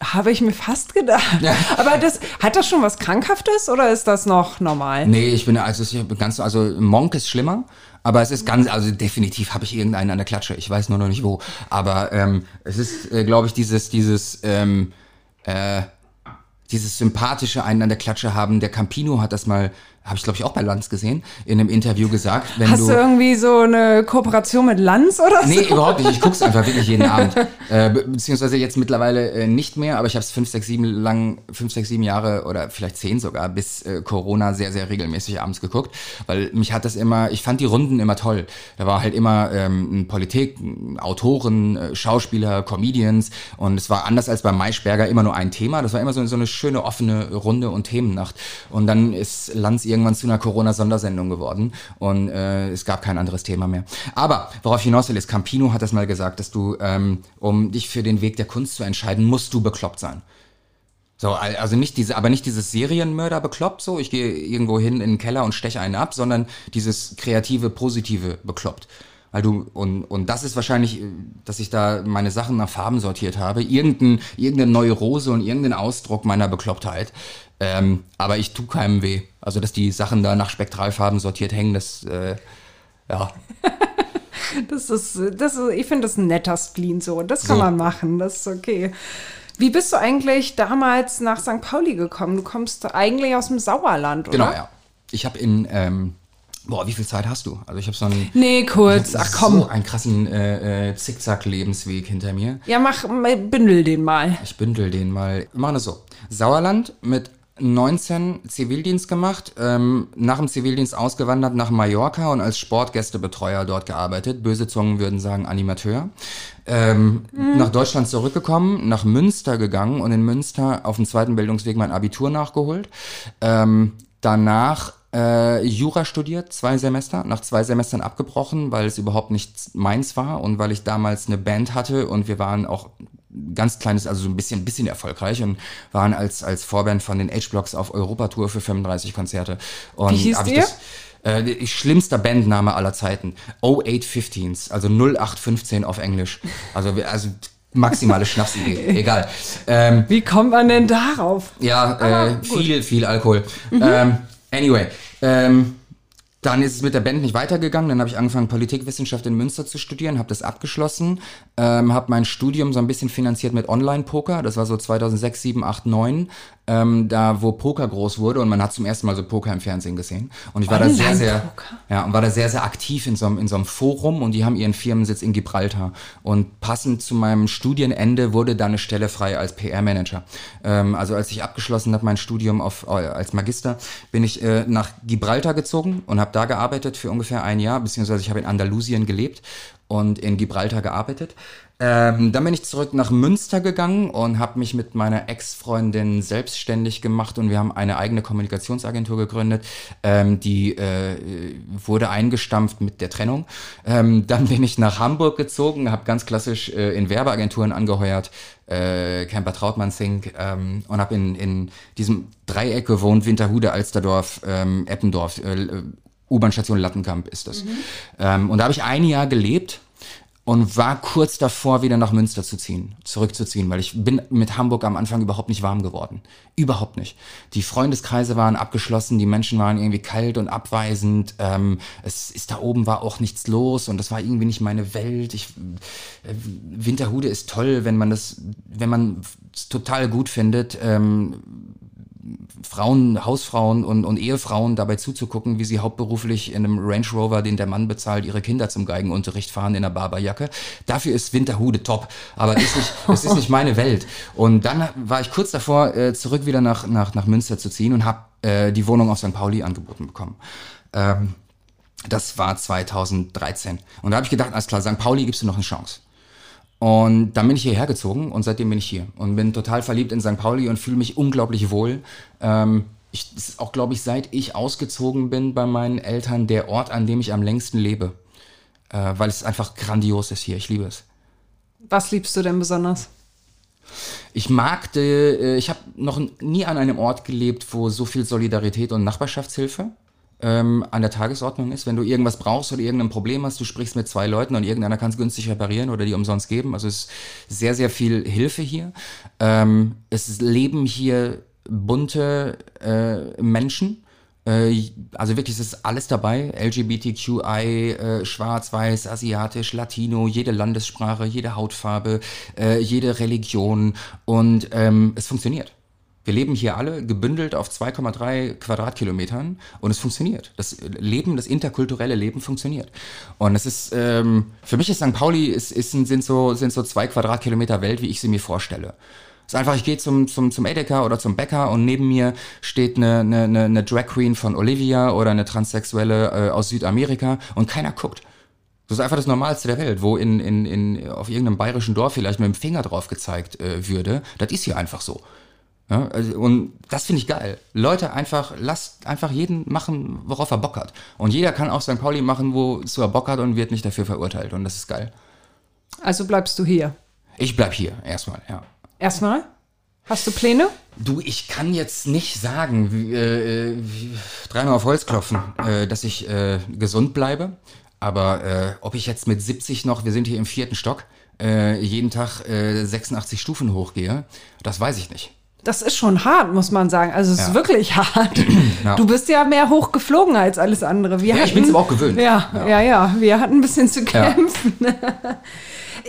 Habe ich mir fast gedacht. Aber das, hat das schon was Krankhaftes oder ist das noch normal? Nee, ich bin also ich bin ganz also Monk ist schlimmer, aber es ist ganz also definitiv habe ich irgendeinen an der Klatsche. Ich weiß nur noch nicht wo, aber ähm, es ist äh, glaube ich dieses dieses ähm, äh, dieses sympathische einen an der Klatsche haben. Der Campino hat das mal, habe ich glaube ich auch bei Lanz gesehen, in einem Interview gesagt. Wenn Hast du irgendwie so eine Kooperation mit Lanz oder so? Nee, überhaupt nicht. Ich guck's einfach wirklich jeden Abend. Äh, be beziehungsweise jetzt mittlerweile äh, nicht mehr, aber ich habe es fünf, sechs, sieben lang, fünf, sechs, sieben Jahre oder vielleicht zehn sogar bis äh, Corona sehr, sehr regelmäßig abends geguckt, weil mich hat das immer, ich fand die Runden immer toll. Da war halt immer ähm, Politik, Autoren, äh, Schauspieler, Comedians und es war anders als bei Maischberger immer nur ein Thema. Das war immer so, so eine schöne offene Runde und Themennacht. Und dann ist Lanz irgendwann zu einer Corona-Sondersendung geworden und äh, es gab kein anderes Thema mehr. Aber worauf hinaus will, ist, Campino hat das mal gesagt, dass du, ähm, um dich für den Weg der Kunst zu entscheiden, musst du bekloppt sein. So, al- also nicht diese, aber nicht dieses Serienmörder bekloppt, so, ich gehe irgendwo hin in den Keller und steche einen ab, sondern dieses kreative, positive bekloppt. Weil du, und, und das ist wahrscheinlich, äh, dass ich da meine Sachen nach Farben sortiert habe, irgendein, irgendeine Neurose und irgendein Ausdruck meiner Beklopptheit. Ähm, aber ich tu keinem weh. Also, dass die Sachen da nach Spektralfarben sortiert hängen, das, äh, ja. Das ist, das ist, ich finde das ein netter Spleen so. Das kann So. man machen, das ist okay. Wie bist du eigentlich damals nach St. Pauli gekommen? Du kommst eigentlich aus dem Sauerland, oder? Genau, ja. Ich habe in, ähm, boah, wie viel Zeit hast du? Also ich habe so einen, Nee, kurz. Ach komm. so einen krassen äh, äh, Zickzack-Lebensweg hinter mir. Ja, mach, bündel den mal. Ich bündel den mal. Machen es so. Sauerland mit 19 Zivildienst gemacht, ähm, nach dem Zivildienst ausgewandert nach Mallorca und als Sportgästebetreuer dort gearbeitet. Böse Zungen würden sagen Animateur. Ähm, Nach Deutschland zurückgekommen, nach Münster gegangen und in Münster auf dem zweiten Bildungsweg mein Abitur nachgeholt. Ähm, danach äh, Jura studiert, zwei Semester, nach zwei Semestern abgebrochen, weil es überhaupt nicht meins war und weil ich damals eine Band hatte und wir waren auch ganz kleines, also so ein bisschen, bisschen erfolgreich und waren als, als Vorband von den H-Blocks auf Europatour für 35 Konzerte. Und Wie hieß ihr? das- äh, schlimmster Bandname aller Zeiten. 0815s, also 0815 auf Englisch. Also, also maximale Schnapsidee, egal. Ähm, Wie kommt man denn darauf? ja, äh, viel, viel Alkohol. Ähm, anyway, ähm, dann ist es mit der Band nicht weitergegangen. Dann habe ich angefangen, Politikwissenschaft in Münster zu studieren, habe das abgeschlossen, ähm, habe mein Studium so ein bisschen finanziert mit Online-Poker. Das war so 2006, 7, 8, 9, ähm, da wo Poker groß wurde und man hat zum ersten Mal so Poker im Fernsehen gesehen. Und ich war da sehr, sehr, ja, und war da sehr, sehr aktiv in so, einem, in so einem Forum und die haben ihren Firmensitz in Gibraltar. Und passend zu meinem Studienende wurde da eine Stelle frei als PR-Manager. Ähm, also als ich abgeschlossen habe, mein Studium auf, äh, als Magister, bin ich äh, nach Gibraltar gezogen und habe da gearbeitet für ungefähr ein Jahr, beziehungsweise ich habe in Andalusien gelebt und in Gibraltar gearbeitet. Ähm, dann bin ich zurück nach Münster gegangen und habe mich mit meiner Ex-Freundin selbstständig gemacht und wir haben eine eigene Kommunikationsagentur gegründet. Ähm, die äh, wurde eingestampft mit der Trennung. Ähm, dann bin ich nach Hamburg gezogen, habe ganz klassisch äh, in Werbeagenturen angeheuert, äh, Camper Trautmann Think ähm, und habe in, in diesem Dreieck gewohnt, Winterhude, Alsterdorf, ähm, Eppendorf, äh, U-Bahn-Station Lattenkamp ist das. Ähm, und da habe ich ein Jahr gelebt und war kurz davor, wieder nach Münster zu ziehen, zurückzuziehen, weil ich bin mit Hamburg am Anfang überhaupt nicht warm geworden. Überhaupt nicht. Die Freundeskreise waren abgeschlossen, die Menschen waren irgendwie kalt und abweisend. Ähm, es ist da oben war auch nichts los und das war irgendwie nicht meine Welt. Ich, äh, Winterhude ist toll, wenn man das, wenn man es total gut findet. Ähm, Frauen, Hausfrauen und, und Ehefrauen dabei zuzugucken, wie sie hauptberuflich in einem Range Rover, den der Mann bezahlt, ihre Kinder zum Geigenunterricht fahren in einer Barberjacke. Dafür ist Winterhude top. Aber das ist nicht, das ist nicht meine Welt. Und dann war ich kurz davor, äh, zurück wieder nach, nach, nach Münster zu ziehen und habe äh, die Wohnung auf St. Pauli angeboten bekommen. Ähm, das war 2013. Und da habe ich gedacht, alles klar, St. Pauli gibst du noch eine Chance. Und dann bin ich hierher gezogen und seitdem bin ich hier und bin total verliebt in St. Pauli und fühle mich unglaublich wohl. Ähm, ich, das ist auch, glaube ich, seit ich ausgezogen bin bei meinen Eltern der Ort, an dem ich am längsten lebe. Äh, weil es einfach grandios ist hier. Ich liebe es. Was liebst du denn besonders? Ich mag, äh, ich habe noch nie an einem Ort gelebt, wo so viel Solidarität und Nachbarschaftshilfe ähm, an der Tagesordnung ist. Wenn du irgendwas brauchst oder irgendein Problem hast, du sprichst mit zwei Leuten und irgendeiner kann es günstig reparieren oder die umsonst geben. Also es ist sehr, sehr viel Hilfe hier. Ähm, es leben hier bunte äh, Menschen. Äh, also wirklich, es ist alles dabei. LGBTQI, äh, schwarz, weiß, asiatisch, Latino, jede Landessprache, jede Hautfarbe, äh, jede Religion. Und ähm, es funktioniert. Wir leben hier alle gebündelt auf 2,3 Quadratkilometern und es funktioniert. Das Leben, das interkulturelle Leben funktioniert. Und es ist, ähm, für mich ist St. Pauli ist, ist, sind, so, sind so zwei Quadratkilometer Welt, wie ich sie mir vorstelle. Es ist einfach, ich gehe zum, zum, zum Edeka oder zum Bäcker und neben mir steht eine, eine, eine Drag Queen von Olivia oder eine Transsexuelle äh, aus Südamerika und keiner guckt. Das ist einfach das Normalste der Welt, wo in, in, in, auf irgendeinem bayerischen Dorf vielleicht mit dem Finger drauf gezeigt äh, würde. Das ist hier einfach so. Ja, also, und das finde ich geil. Leute einfach, lasst einfach jeden machen, worauf er Bock hat. Und jeder kann auch St. Pauli machen, wo er Bock hat und wird nicht dafür verurteilt. Und das ist geil. Also bleibst du hier? Ich bleib hier, erstmal, ja. Erstmal? Hast du Pläne? Du, ich kann jetzt nicht sagen, wie, äh, wie, dreimal auf Holz klopfen, äh, dass ich äh, gesund bleibe. Aber äh, ob ich jetzt mit 70 noch, wir sind hier im vierten Stock, äh, jeden Tag äh, 86 Stufen hochgehe, das weiß ich nicht. Das ist schon hart, muss man sagen. Also es ja. ist wirklich hart. Ja. Du bist ja mehr hochgeflogen als alles andere. Wir ja, hatten, ich bin es aber auch gewöhnt. Ja, ja, ja, ja, Wir hatten ein bisschen zu kämpfen.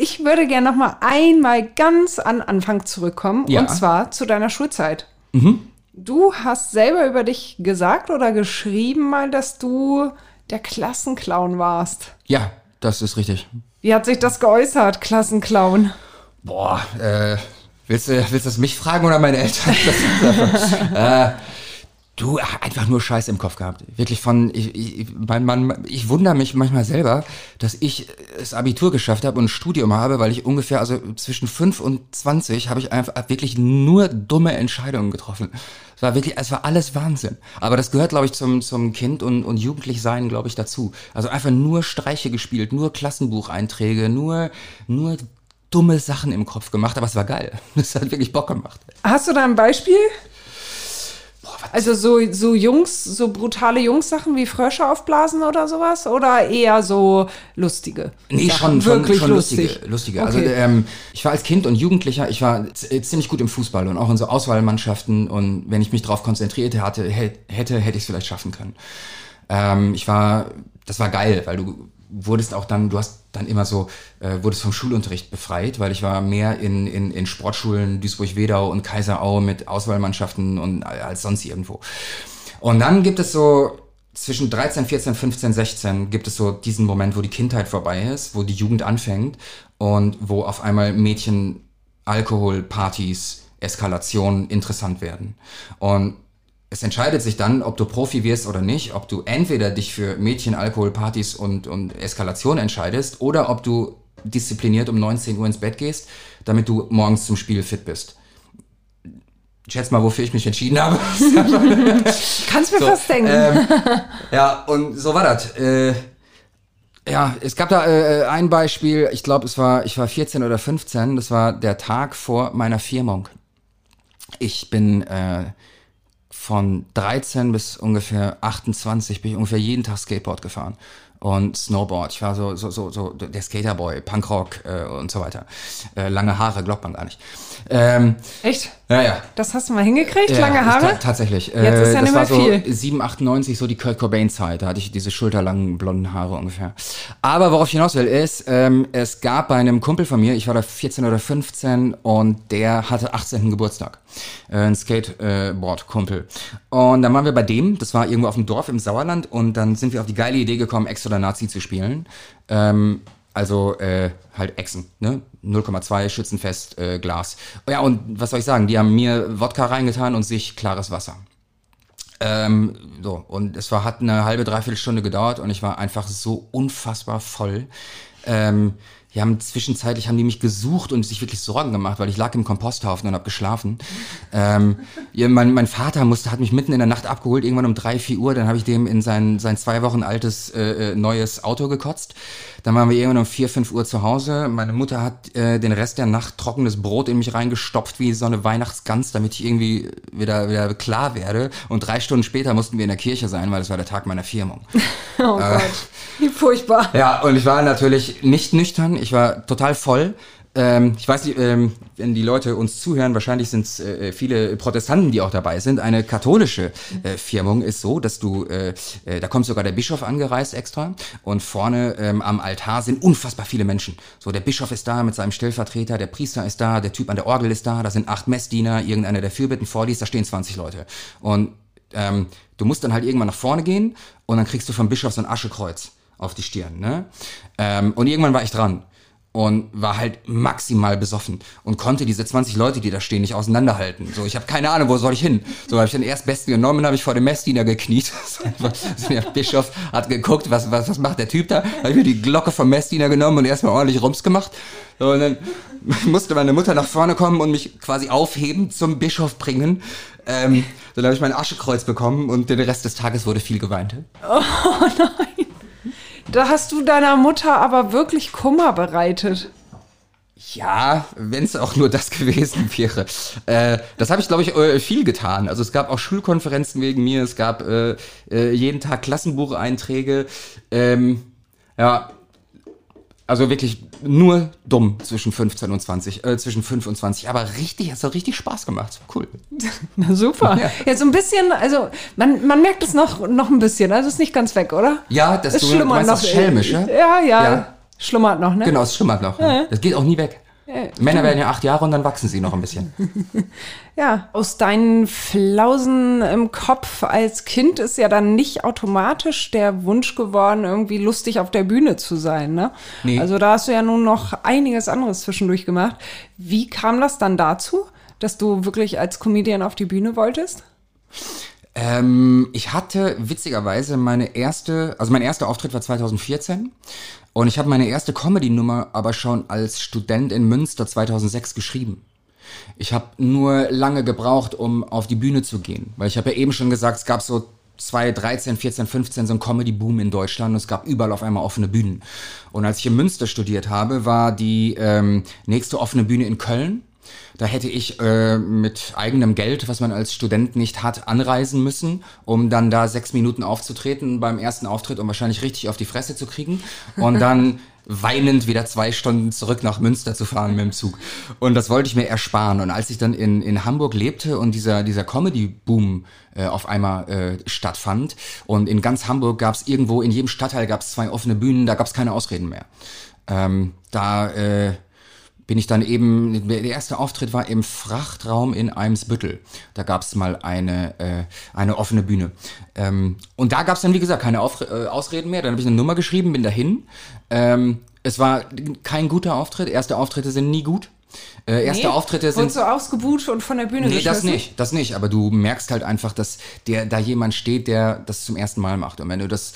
Ich würde gerne noch mal einmal ganz an Anfang zurückkommen. Und zwar zu deiner Schulzeit. Mhm. Du hast selber über dich gesagt oder geschrieben mal, dass du der Klassenclown warst. Ja, das ist richtig. Wie hat sich das geäußert, Klassenclown? Boah, äh, Willst du, willst du das mich fragen oder meine Eltern? äh, du, einfach nur Scheiß im Kopf gehabt. Wirklich von, ich, ich, mein, man, ich wundere mich manchmal selber, dass ich das Abitur geschafft habe und ein Studium habe, weil ich ungefähr, also zwischen 5 und 20 habe ich einfach wirklich nur dumme Entscheidungen getroffen. Es war wirklich, es war alles Wahnsinn. Aber das gehört, glaube ich, zum, zum Kind und, und Jugendlichsein, glaube ich, dazu. Also einfach nur Streiche gespielt, nur Klassenbucheinträge, nur, nur dumme Sachen im Kopf gemacht, aber es war geil. Es hat wirklich Bock gemacht. Hast du da ein Beispiel? Boah, also so, so Jungs, so brutale Jungs-Sachen wie Frösche aufblasen oder sowas? Oder eher so lustige? Nee, Sachen? schon, wirklich schon lustig. lustige. lustige. Also, okay. Also ähm, ich war als Kind und Jugendlicher, ich war äh, ziemlich gut im Fußball und auch in so Auswahlmannschaften und wenn ich mich darauf konzentriert hatte, hätte, hätte ich es vielleicht schaffen können. Ähm, ich war, das war geil, weil du wurdest auch dann, du hast dann immer so, äh, wurdest vom Schulunterricht befreit, weil ich war mehr in, in, in Sportschulen Duisburg-Wedau und Kaiserau mit Auswahlmannschaften und als sonst irgendwo. Und dann gibt es so zwischen 13, 14, 15, 16 gibt es so diesen Moment, wo die Kindheit vorbei ist, wo die Jugend anfängt und wo auf einmal Mädchen, Alkohol, Partys, Eskalation interessant werden. Und es entscheidet sich dann, ob du Profi wirst oder nicht, ob du entweder dich für Mädchen, Alkohol, Partys und, und Eskalation entscheidest oder ob du diszipliniert um 19 Uhr ins Bett gehst, damit du morgens zum Spiel fit bist. Schätz mal, wofür ich mich entschieden habe. Kannst mir so, fast denken. Ähm, ja, und so war das. Äh, ja, es gab da äh, ein Beispiel, ich glaube, es war, ich war 14 oder 15, das war der Tag vor meiner Firmung. Ich bin äh, von 13 bis ungefähr 28 bin ich ungefähr jeden Tag Skateboard gefahren. Und Snowboard. Ich war so, so, so, so der Skaterboy, Punkrock äh, und so weiter. Äh, lange Haare, glaubt man gar nicht. Ähm, Echt? Ja, ja. Das hast du mal hingekriegt, Ja, lange Haare? ta tatsächlich. Jetzt ist ja nicht war mehr so viel. 7, 98, so die Kurt Cobain-Zeit. Da hatte ich diese schulterlangen blonden Haare ungefähr. Aber worauf ich hinaus will, ist, ähm, es gab bei einem Kumpel von mir, ich war da 14 oder 15 und der hatte 18. Geburtstag. Äh, ein Skateboard-Kumpel. Und dann waren wir bei dem, das war irgendwo auf dem Dorf im Sauerland und dann sind wir auf die geile Idee gekommen, Ex oder Nazi zu spielen. Ähm, also äh, halt Echsen, ne? 0,2 Schützenfest äh, Glas. Ja, und was soll ich sagen? Die haben mir Wodka reingetan und sich klares Wasser. Ähm, so, und es war, hat eine halbe, dreiviertel Stunde gedauert und ich war einfach so unfassbar voll. Ähm, die haben zwischenzeitlich haben die mich gesucht und sich wirklich Sorgen gemacht, weil ich lag im Komposthaufen und habe geschlafen. Ähm, mein, mein Vater musste, hat mich mitten in der Nacht abgeholt, irgendwann um drei, vier Uhr. Dann habe ich dem in sein, sein zwei Wochen altes äh, äh, neues Auto gekotzt. Dann waren wir irgendwann um vier, fünf Uhr zu Hause. Meine Mutter hat äh, den Rest der Nacht trockenes Brot in mich reingestopft wie so eine Weihnachtsgans, damit ich irgendwie wieder, wieder klar werde. Und drei Stunden später mussten wir in der Kirche sein, weil es war der Tag meiner Firmung. Oh Gott, wie furchtbar. Ja, und ich war natürlich nicht nüchtern, ich war total voll. Ähm, ich weiß nicht, ähm, wenn die Leute uns zuhören, wahrscheinlich sind es äh, viele Protestanten, die auch dabei sind. Eine katholische äh, Firmung ist so, dass du, äh, äh, da kommt sogar der Bischof angereist extra und vorne ähm, am Altar sind unfassbar viele Menschen. So, der Bischof ist da mit seinem Stellvertreter, der Priester ist da, der Typ an der Orgel ist da, da sind acht Messdiener, irgendeiner der Fürbitten vorliest, da stehen 20 Leute. Und ähm, du musst dann halt irgendwann nach vorne gehen und dann kriegst du vom Bischof so ein Aschekreuz auf die Stirn. Ne? Ähm, und irgendwann war ich dran und war halt maximal besoffen und konnte diese 20 Leute, die da stehen, nicht auseinanderhalten. So, ich habe keine Ahnung, wo soll ich hin. So habe ich den erstbesten genommen, habe ich vor dem Messdiener gekniet. der Bischof hat geguckt, was, was, was macht der Typ da? Habe ich mir die Glocke vom Messdiener genommen und erstmal ordentlich Rums gemacht. So, und dann musste meine Mutter nach vorne kommen und mich quasi aufheben, zum Bischof bringen. Ähm, dann habe ich mein Aschekreuz bekommen und den Rest des Tages wurde viel geweint. Da hast du deiner Mutter aber wirklich Kummer bereitet. Ja, wenn es auch nur das gewesen wäre. Äh, das habe ich, glaube ich, äh, viel getan. Also es gab auch Schulkonferenzen wegen mir, es gab äh, äh, jeden Tag Klassenbucheinträge. Ähm, ja, also wirklich nur dumm zwischen 15 und 20, äh, zwischen 5 und 20. Aber richtig, es hat richtig Spaß gemacht. Cool. Na super. Ja, Ja. so ein bisschen, also man, man merkt es noch, noch ein bisschen. Also ist nicht ganz weg, oder? Ja, das Es du du meinst das Schelmische. Ja, ja, Ja. Schlummert noch, ne? Genau, es schlummert noch. Das geht auch nie weg. Männer werden ja acht Jahre und dann wachsen sie noch ein bisschen. Ja, aus deinen Flausen im Kopf als Kind ist ja dann nicht automatisch der Wunsch geworden, irgendwie lustig auf der Bühne zu sein, ne? Nee. Also da hast du ja nun noch einiges anderes zwischendurch gemacht. Wie kam das dann dazu, dass du wirklich als Comedian auf die Bühne wolltest? Ähm, ich hatte witzigerweise meine erste, also mein erster Auftritt war 2014 und ich habe meine erste Comedy-Nummer aber schon als Student in Münster 2006 geschrieben. Ich habe nur lange gebraucht, um auf die Bühne zu gehen, weil ich habe ja eben schon gesagt, es gab so 2013, 14, 15 so ein Comedy-Boom in Deutschland und es gab überall auf einmal offene Bühnen. Und als ich in Münster studiert habe, war die ähm, nächste offene Bühne in Köln. Da hätte ich äh, mit eigenem Geld, was man als Student nicht hat, anreisen müssen, um dann da sechs Minuten aufzutreten beim ersten Auftritt, um wahrscheinlich richtig auf die Fresse zu kriegen. Und dann weinend wieder zwei Stunden zurück nach Münster zu fahren mit dem Zug. Und das wollte ich mir ersparen. Und als ich dann in, in Hamburg lebte und dieser, dieser Comedy-Boom äh, auf einmal äh, stattfand und in ganz Hamburg gab es irgendwo, in jedem Stadtteil gab es zwei offene Bühnen, da gab es keine Ausreden mehr. Ähm, da äh, bin ich dann eben, der erste Auftritt war im Frachtraum in Eimsbüttel. Da gab es mal eine, äh, eine offene Bühne. Ähm, und da gab es dann, wie gesagt, keine Auf äh, Ausreden mehr. Dann habe ich eine Nummer geschrieben, bin dahin. Ähm, es war kein guter Auftritt. Erste Auftritte sind nie gut. Äh, erste Nee? Auftritte sind Wurdest du ausgebucht und von der Bühne Nee, das nicht, das nicht. Aber du merkst halt einfach, dass der da jemand steht, der das zum ersten Mal macht. Und wenn du das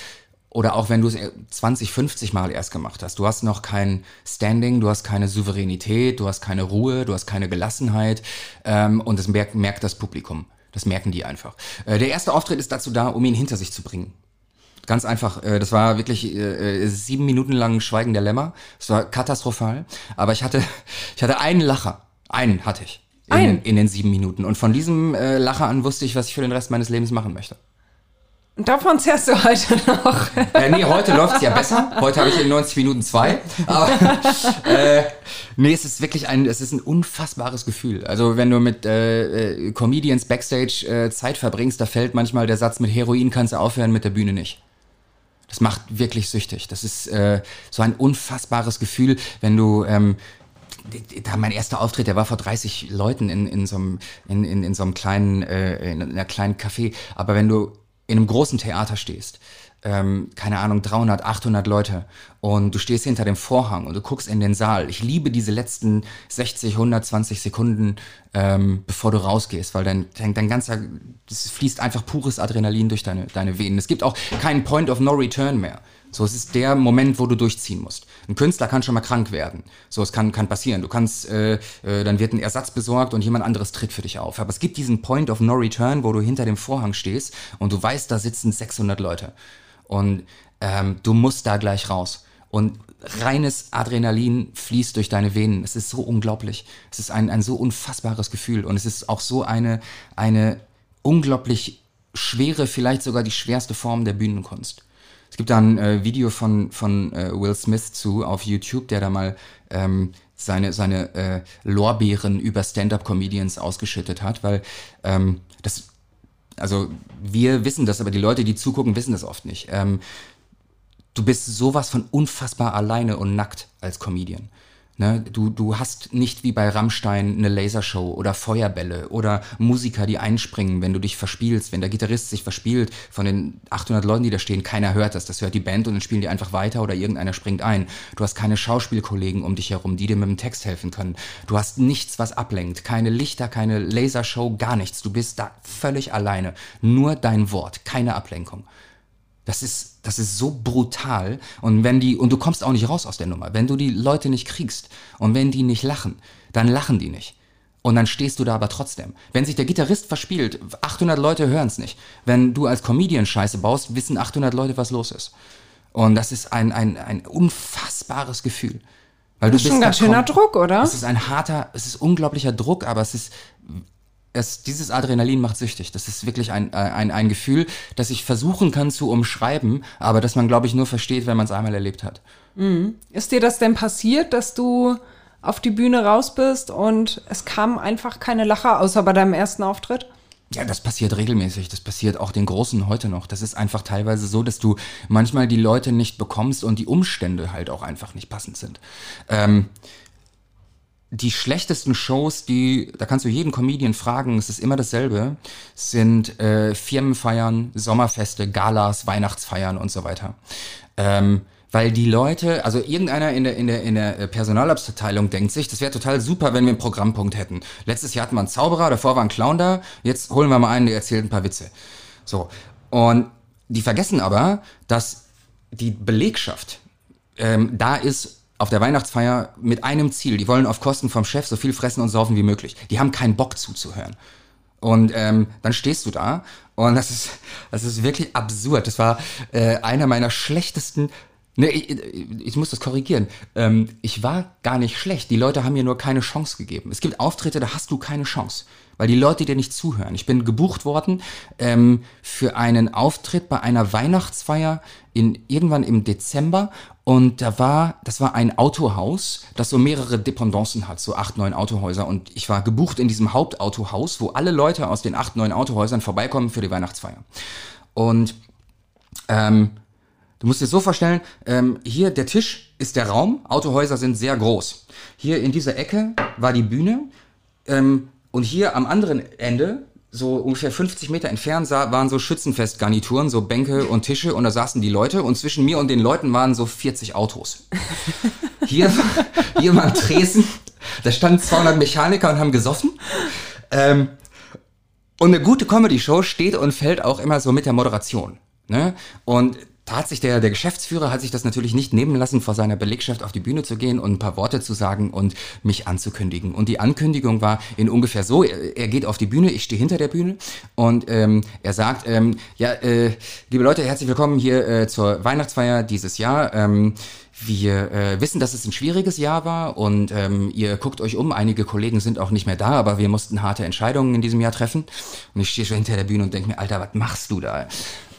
oder auch wenn du es 20, 50 Mal erst gemacht hast, du hast noch kein Standing, du hast keine Souveränität, du hast keine Ruhe, du hast keine Gelassenheit ähm, und das merkt, merkt das Publikum. Das merken die einfach. Äh, der erste Auftritt ist dazu da, um ihn hinter sich zu bringen. Ganz einfach. Äh, das war wirklich äh, sieben Minuten lang Schweigen der Lämmer. Es war katastrophal. Aber ich hatte, ich hatte einen Lacher. Einen hatte ich. In, in den sieben Minuten. Und von diesem äh, Lacher an wusste ich, was ich für den Rest meines Lebens machen möchte. Davon zehrst du heute noch. Äh, nee, heute läuft's ja besser. Heute habe ich in 90 Minuten zwei. Aber äh, nee, es ist wirklich ein, es ist ein unfassbares Gefühl. Also wenn du mit äh, äh, Comedians Backstage äh, Zeit verbringst, da fällt manchmal der Satz, mit Heroin kannst du aufhören, mit der Bühne nicht. Das macht wirklich süchtig. Das ist äh, so ein unfassbares Gefühl, wenn du ähm, da mein erster Auftritt, der war vor 30 Leuten in, in, so, einem, in, in, in so einem kleinen, äh, in einer kleinen Café. Aber wenn du in einem großen Theater stehst, ähm, keine Ahnung, 300, 800 Leute und du stehst hinter dem Vorhang und du guckst in den Saal. Ich liebe diese letzten 60, 120 Sekunden, ähm, bevor du rausgehst, weil dein, dein, dein ganzer, es fließt einfach pures Adrenalin durch deine, deine Venen. Es gibt auch keinen Point of No Return mehr. So, es ist der Moment, wo du durchziehen musst. Ein Künstler kann schon mal krank werden. So, es kann, kann passieren. Du kannst, äh, äh, dann wird ein Ersatz besorgt und jemand anderes tritt für dich auf. Aber es gibt diesen Point of No Return, wo du hinter dem Vorhang stehst und du weißt, da sitzen 600 Leute. Und ähm, du musst da gleich raus. Und reines Adrenalin fließt durch deine Venen. Es ist so unglaublich. Es ist ein, ein so unfassbares Gefühl. Und es ist auch so eine, eine unglaublich schwere, vielleicht sogar die schwerste Form der Bühnenkunst. Es gibt da ein äh, Video von, von äh, Will Smith zu auf YouTube, der da mal ähm, seine, seine äh, Lorbeeren über Stand-up-Comedians ausgeschüttet hat, weil ähm, das, also wir wissen das, aber die Leute, die zugucken, wissen das oft nicht. Ähm, du bist sowas von unfassbar alleine und nackt als Comedian. Ne, du, du hast nicht wie bei Rammstein eine Lasershow oder Feuerbälle oder Musiker, die einspringen, wenn du dich verspielst. Wenn der Gitarrist sich verspielt von den 800 Leuten, die da stehen, keiner hört das. Das hört die Band und dann spielen die einfach weiter oder irgendeiner springt ein. Du hast keine Schauspielkollegen um dich herum, die dir mit dem Text helfen können. Du hast nichts, was ablenkt. Keine Lichter, keine Lasershow, gar nichts. Du bist da völlig alleine. Nur dein Wort, keine Ablenkung. Das ist, das ist so brutal. Und wenn die, und du kommst auch nicht raus aus der Nummer. Wenn du die Leute nicht kriegst und wenn die nicht lachen, dann lachen die nicht. Und dann stehst du da aber trotzdem. Wenn sich der Gitarrist verspielt, 800 Leute hören es nicht. Wenn du als Comedian Scheiße baust, wissen 800 Leute, was los ist. Und das ist ein, ein, ein unfassbares Gefühl. Weil das ist schon ein ganz schöner Druck, oder? Es ist ein harter, es ist unglaublicher Druck, aber es ist es, dieses Adrenalin macht süchtig. Das ist wirklich ein, äh, ein, ein Gefühl, das ich versuchen kann zu umschreiben, aber das man, glaube ich, nur versteht, wenn man es einmal erlebt hat. Mhm. Ist dir das denn passiert, dass du auf die Bühne raus bist und es kam einfach keine Lacher, außer bei deinem ersten Auftritt? Ja, das passiert regelmäßig. Das passiert auch den Großen heute noch. Das ist einfach teilweise so, dass du manchmal die Leute nicht bekommst und die Umstände halt auch einfach nicht passend sind. Ähm, die schlechtesten Shows, die, da kannst du jeden Comedian fragen, es ist immer dasselbe, sind äh, Firmenfeiern, Sommerfeste, Galas, Weihnachtsfeiern und so weiter. Ähm, weil die Leute, also irgendeiner in der, in der, in der Personalabteilung denkt sich, das wäre total super, wenn wir einen Programmpunkt hätten. Letztes Jahr hatten wir einen Zauberer, davor war ein Clown da, jetzt holen wir mal einen, der erzählt ein paar Witze. So. Und die vergessen aber, dass die Belegschaft ähm, da ist, auf der Weihnachtsfeier mit einem Ziel. Die wollen auf Kosten vom Chef so viel fressen und saufen wie möglich. Die haben keinen Bock zuzuhören. Und ähm, dann stehst du da und das ist, das ist wirklich absurd. Das war äh, einer meiner schlechtesten. Ne, ich, ich muss das korrigieren. Ähm, ich war gar nicht schlecht. Die Leute haben mir nur keine Chance gegeben. Es gibt Auftritte, da hast du keine Chance weil die Leute dir nicht zuhören. Ich bin gebucht worden ähm, für einen Auftritt bei einer Weihnachtsfeier in irgendwann im Dezember und da war, das war ein Autohaus, das so mehrere Dependancen hat, so acht, neun Autohäuser und ich war gebucht in diesem Hauptautohaus, wo alle Leute aus den acht, neun Autohäusern vorbeikommen für die Weihnachtsfeier. Und ähm, Du musst dir so vorstellen, ähm, hier der Tisch ist der Raum, Autohäuser sind sehr groß. Hier in dieser Ecke war die Bühne, ähm, und hier am anderen Ende, so ungefähr 50 Meter entfernt, waren so Schützenfestgarnituren, so Bänke und Tische und da saßen die Leute und zwischen mir und den Leuten waren so 40 Autos. Hier, hier war ein Tresen, da standen 200 Mechaniker und haben gesoffen. Ähm, und eine gute Comedy-Show steht und fällt auch immer so mit der Moderation. Ne? Und hat sich der, der Geschäftsführer hat sich das natürlich nicht nehmen lassen, vor seiner Belegschaft auf die Bühne zu gehen und ein paar Worte zu sagen und mich anzukündigen. Und die Ankündigung war in ungefähr so, er, geht auf die Bühne, ich stehe hinter der Bühne und ähm, er sagt, ähm, ja, äh, liebe Leute, herzlich willkommen hier äh, zur Weihnachtsfeier dieses Jahr. Ähm, wir äh, wissen, dass es ein schwieriges Jahr war und ähm, ihr guckt euch um. Einige Kollegen sind auch nicht mehr da, aber wir mussten harte Entscheidungen in diesem Jahr treffen. Und ich stehe schon hinter der Bühne und denke mir, Alter, was machst du da?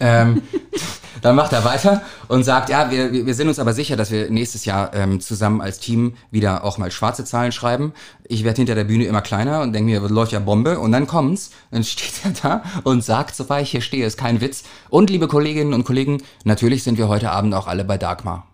ähm, dann macht er weiter und sagt, ja, wir, wir sind uns aber sicher, dass wir nächstes Jahr ähm, zusammen als Team wieder auch mal schwarze Zahlen schreiben. Ich werde hinter der Bühne immer kleiner und denke mir, läuft ja Bombe. Und dann kommt's, dann steht er da und sagt, so weit ich hier stehe, ist kein Witz. Und liebe Kolleginnen und Kollegen, natürlich sind wir heute Abend auch alle bei Dagmar.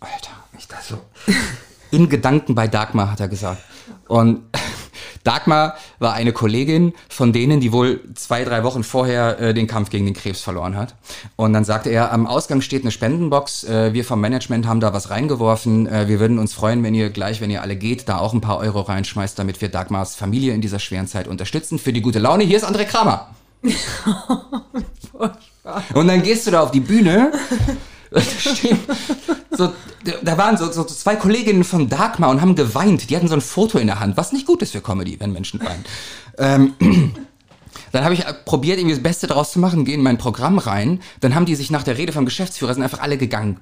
Alter, ich dachte so. In Gedanken bei Dagmar, hat er gesagt. Und Dagmar war eine Kollegin von denen, die wohl zwei, drei Wochen vorher äh, den Kampf gegen den Krebs verloren hat. Und dann sagte er, am Ausgang steht eine Spendenbox. Äh, wir vom Management haben da was reingeworfen. Äh, wir würden uns freuen, wenn ihr gleich, wenn ihr alle geht, da auch ein paar Euro reinschmeißt, damit wir Dagmars Familie in dieser schweren Zeit unterstützen. Für die gute Laune. Hier ist André Kramer. Und dann gehst du da auf die Bühne so, da waren so, so zwei Kolleginnen von Dagmar und haben geweint. Die hatten so ein Foto in der Hand, was nicht gut ist für Comedy, wenn Menschen weinen. Ähm, dann habe ich probiert, irgendwie das Beste draus zu machen, gehe in mein Programm rein. Dann haben die sich nach der Rede vom Geschäftsführer sind einfach alle gegangen.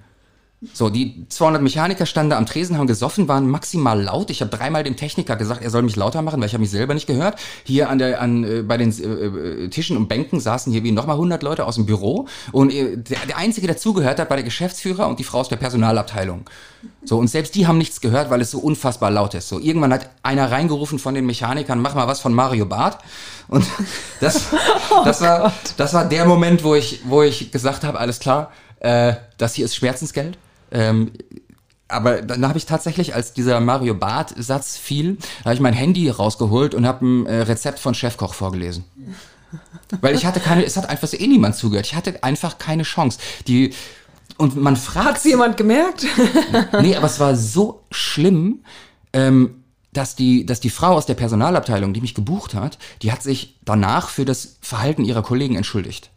So, die 200 Mechaniker standen da am Tresen, haben gesoffen, waren maximal laut. Ich habe dreimal dem Techniker gesagt, er soll mich lauter machen, weil ich habe mich selber nicht gehört. Hier an der, an, äh, bei den äh, äh Tischen und Bänken saßen hier wie nochmal 100 Leute aus dem Büro. Und äh, der, der Einzige, der zugehört hat, war der Geschäftsführer und die Frau aus der Personalabteilung. So, und selbst die haben nichts gehört, weil es so unfassbar laut ist. So, irgendwann hat einer reingerufen von den Mechanikern, mach mal was von Mario Barth. Und das, das, war, das war der Moment, wo ich, wo ich gesagt habe, alles klar, äh, das hier ist Schmerzensgeld ähm, aber dann habe ich tatsächlich, als dieser Mario Barth-Satz fiel, habe ich mein Handy rausgeholt und habe ein äh, Rezept von Chefkoch vorgelesen. Weil ich hatte keine, es hat einfach so eh niemand zugehört. Ich hatte einfach keine Chance. Die, und man fragt. Hat's jemand gemerkt? nee, aber es war so schlimm, ähm, dass die, dass die Frau aus der Personalabteilung, die mich gebucht hat, die hat sich danach für das Verhalten ihrer Kollegen entschuldigt.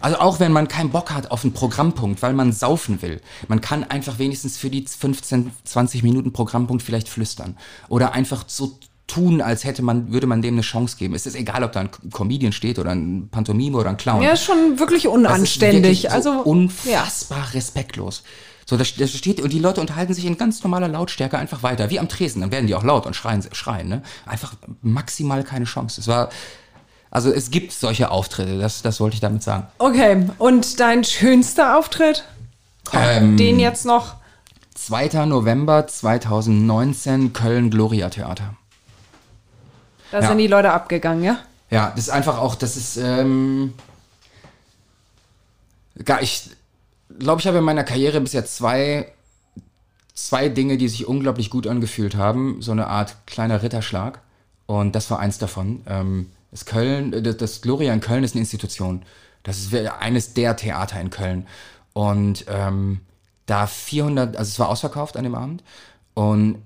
Also auch wenn man keinen Bock hat auf einen Programmpunkt, weil man saufen will, man kann einfach wenigstens für die 15, 20 Minuten Programmpunkt vielleicht flüstern oder einfach so tun, als hätte man, würde man dem eine Chance geben. Es ist egal, ob da ein Comedian steht oder ein Pantomime oder ein Clown. Ja, ist schon wirklich unanständig. Wirklich also unfassbar ja. respektlos. So, das, das steht, und die Leute unterhalten sich in ganz normaler Lautstärke einfach weiter, wie am Tresen. Dann werden die auch laut und schreien, schreien, ne? Einfach maximal keine Chance. Es war, also es gibt solche Auftritte, das, das wollte ich damit sagen. Okay, und dein schönster Auftritt? Ähm, Den jetzt noch? 2. November 2019, Köln Gloria Theater. Da ja. sind die Leute abgegangen, ja? Ja, das ist einfach auch, das ist, ähm, gar, ich glaube, ich habe in meiner Karriere bisher zwei, zwei Dinge, die sich unglaublich gut angefühlt haben. So eine Art kleiner Ritterschlag. Und das war eins davon. Ähm, das Köln, äh, das, das Gloria in Köln ist eine Institution. Das ist eines der Theater in Köln. Und ähm, da 400, also es war ausverkauft an dem Abend. Und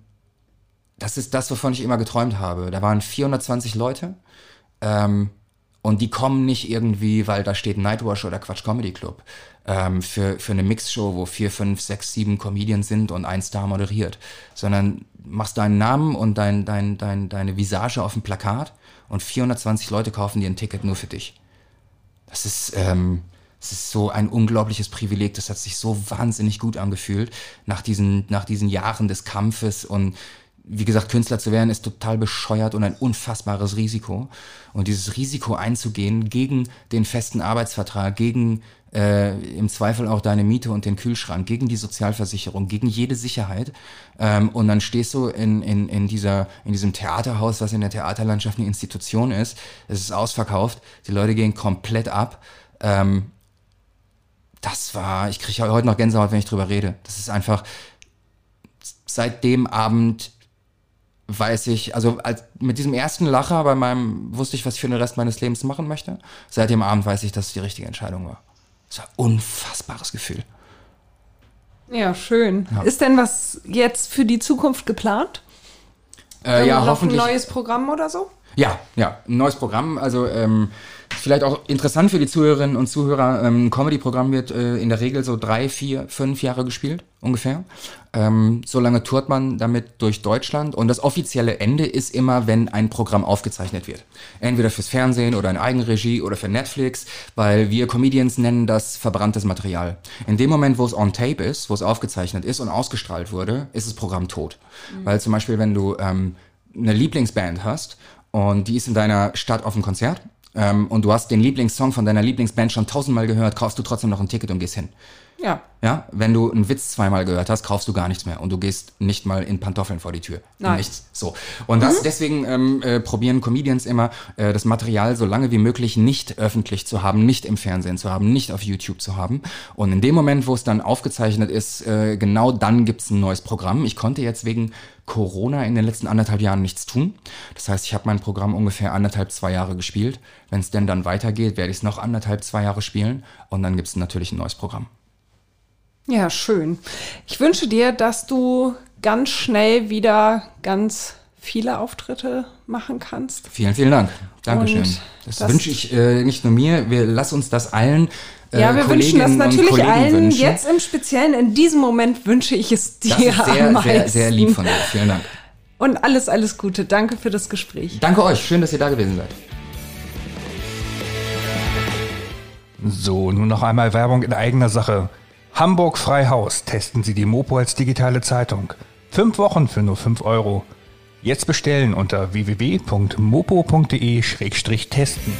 das ist das, wovon ich immer geträumt habe. Da waren 420 Leute. Ähm, und die kommen nicht irgendwie, weil da steht Nightwash oder Quatsch Comedy Club ähm, für, für eine Mixshow, wo vier, fünf, sechs, sieben Comedians sind und ein Star moderiert, sondern machst deinen Namen und dein, dein, dein, deine Visage auf dem Plakat und 420 Leute kaufen dir ein Ticket nur für dich. Das ist, ähm, das ist so ein unglaubliches Privileg. Das hat sich so wahnsinnig gut angefühlt nach diesen, nach diesen Jahren des Kampfes und wie gesagt, Künstler zu werden ist total bescheuert und ein unfassbares Risiko. Und dieses Risiko einzugehen gegen den festen Arbeitsvertrag, gegen äh, im Zweifel auch deine Miete und den Kühlschrank, gegen die Sozialversicherung, gegen jede Sicherheit. Ähm, und dann stehst du in, in, in, dieser, in diesem Theaterhaus, was in der Theaterlandschaft eine Institution ist. Es ist ausverkauft, die Leute gehen komplett ab. Ähm, das war, ich kriege heute noch Gänsehaut, wenn ich drüber rede. Das ist einfach, seit dem Abend weiß ich, also als, mit diesem ersten Lacher bei meinem, wusste ich, was ich für den Rest meines Lebens machen möchte. Seit dem Abend weiß ich, dass es die richtige Entscheidung war. Das war ein unfassbares Gefühl. Ja, schön. Ja. Ist denn was jetzt für die Zukunft geplant? Äh, ja, hoffentlich. Ein neues Programm oder so? Ja, ja, ein neues Programm. Also ähm, vielleicht auch interessant für die Zuhörerinnen und Zuhörer. Ähm, ein Comedy-Programm wird äh, in der Regel so drei, vier, fünf Jahre gespielt, ungefähr. Ähm, so lange tourt man damit durch Deutschland. Und das offizielle Ende ist immer, wenn ein Programm aufgezeichnet wird. Entweder fürs Fernsehen oder in Eigenregie oder für Netflix, weil wir Comedians nennen das verbranntes Material. In dem Moment, wo es on tape ist, wo es aufgezeichnet ist und ausgestrahlt wurde, ist das Programm tot. Mhm. Weil zum Beispiel, wenn du ähm, eine Lieblingsband hast und die ist in deiner Stadt auf dem Konzert ähm, und du hast den Lieblingssong von deiner Lieblingsband schon tausendmal gehört, kaufst du trotzdem noch ein Ticket und gehst hin. Ja. Ja, wenn du einen Witz zweimal gehört hast, kaufst du gar nichts mehr und du gehst nicht mal in Pantoffeln vor die Tür. Nein. Nichts. So. Und das, mhm. deswegen ähm, äh, probieren Comedians immer, äh, das Material so lange wie möglich nicht öffentlich zu haben, nicht im Fernsehen zu haben, nicht auf YouTube zu haben. Und in dem Moment, wo es dann aufgezeichnet ist, äh, genau dann gibt's ein neues Programm. Ich konnte jetzt wegen Corona in den letzten anderthalb Jahren nichts tun. Das heißt, ich habe mein Programm ungefähr anderthalb, zwei Jahre gespielt. Wenn es denn dann weitergeht, werde ich es noch anderthalb, zwei Jahre spielen und dann gibt's natürlich ein neues Programm. Ja, schön. Ich wünsche dir, dass du ganz schnell wieder ganz viele Auftritte machen kannst. Vielen, vielen Dank. Dankeschön. Und das, das wünsche ich äh, nicht nur mir, wir lass uns das allen. Äh, ja, wir wünschen das natürlich allen. Wünschen. Jetzt im Speziellen, in diesem Moment wünsche ich es dir das ist sehr, am meisten. Sehr, sehr lieb von dir. Vielen Dank. Und alles, alles Gute. Danke für das Gespräch. Danke euch. Schön, dass ihr da gewesen seid. So, nun noch einmal Werbung in eigener Sache. Hamburg Freihaus testen Sie die Mopo als digitale Zeitung. Fünf Wochen für nur fünf Euro. Jetzt bestellen unter www.mopo.de-testen.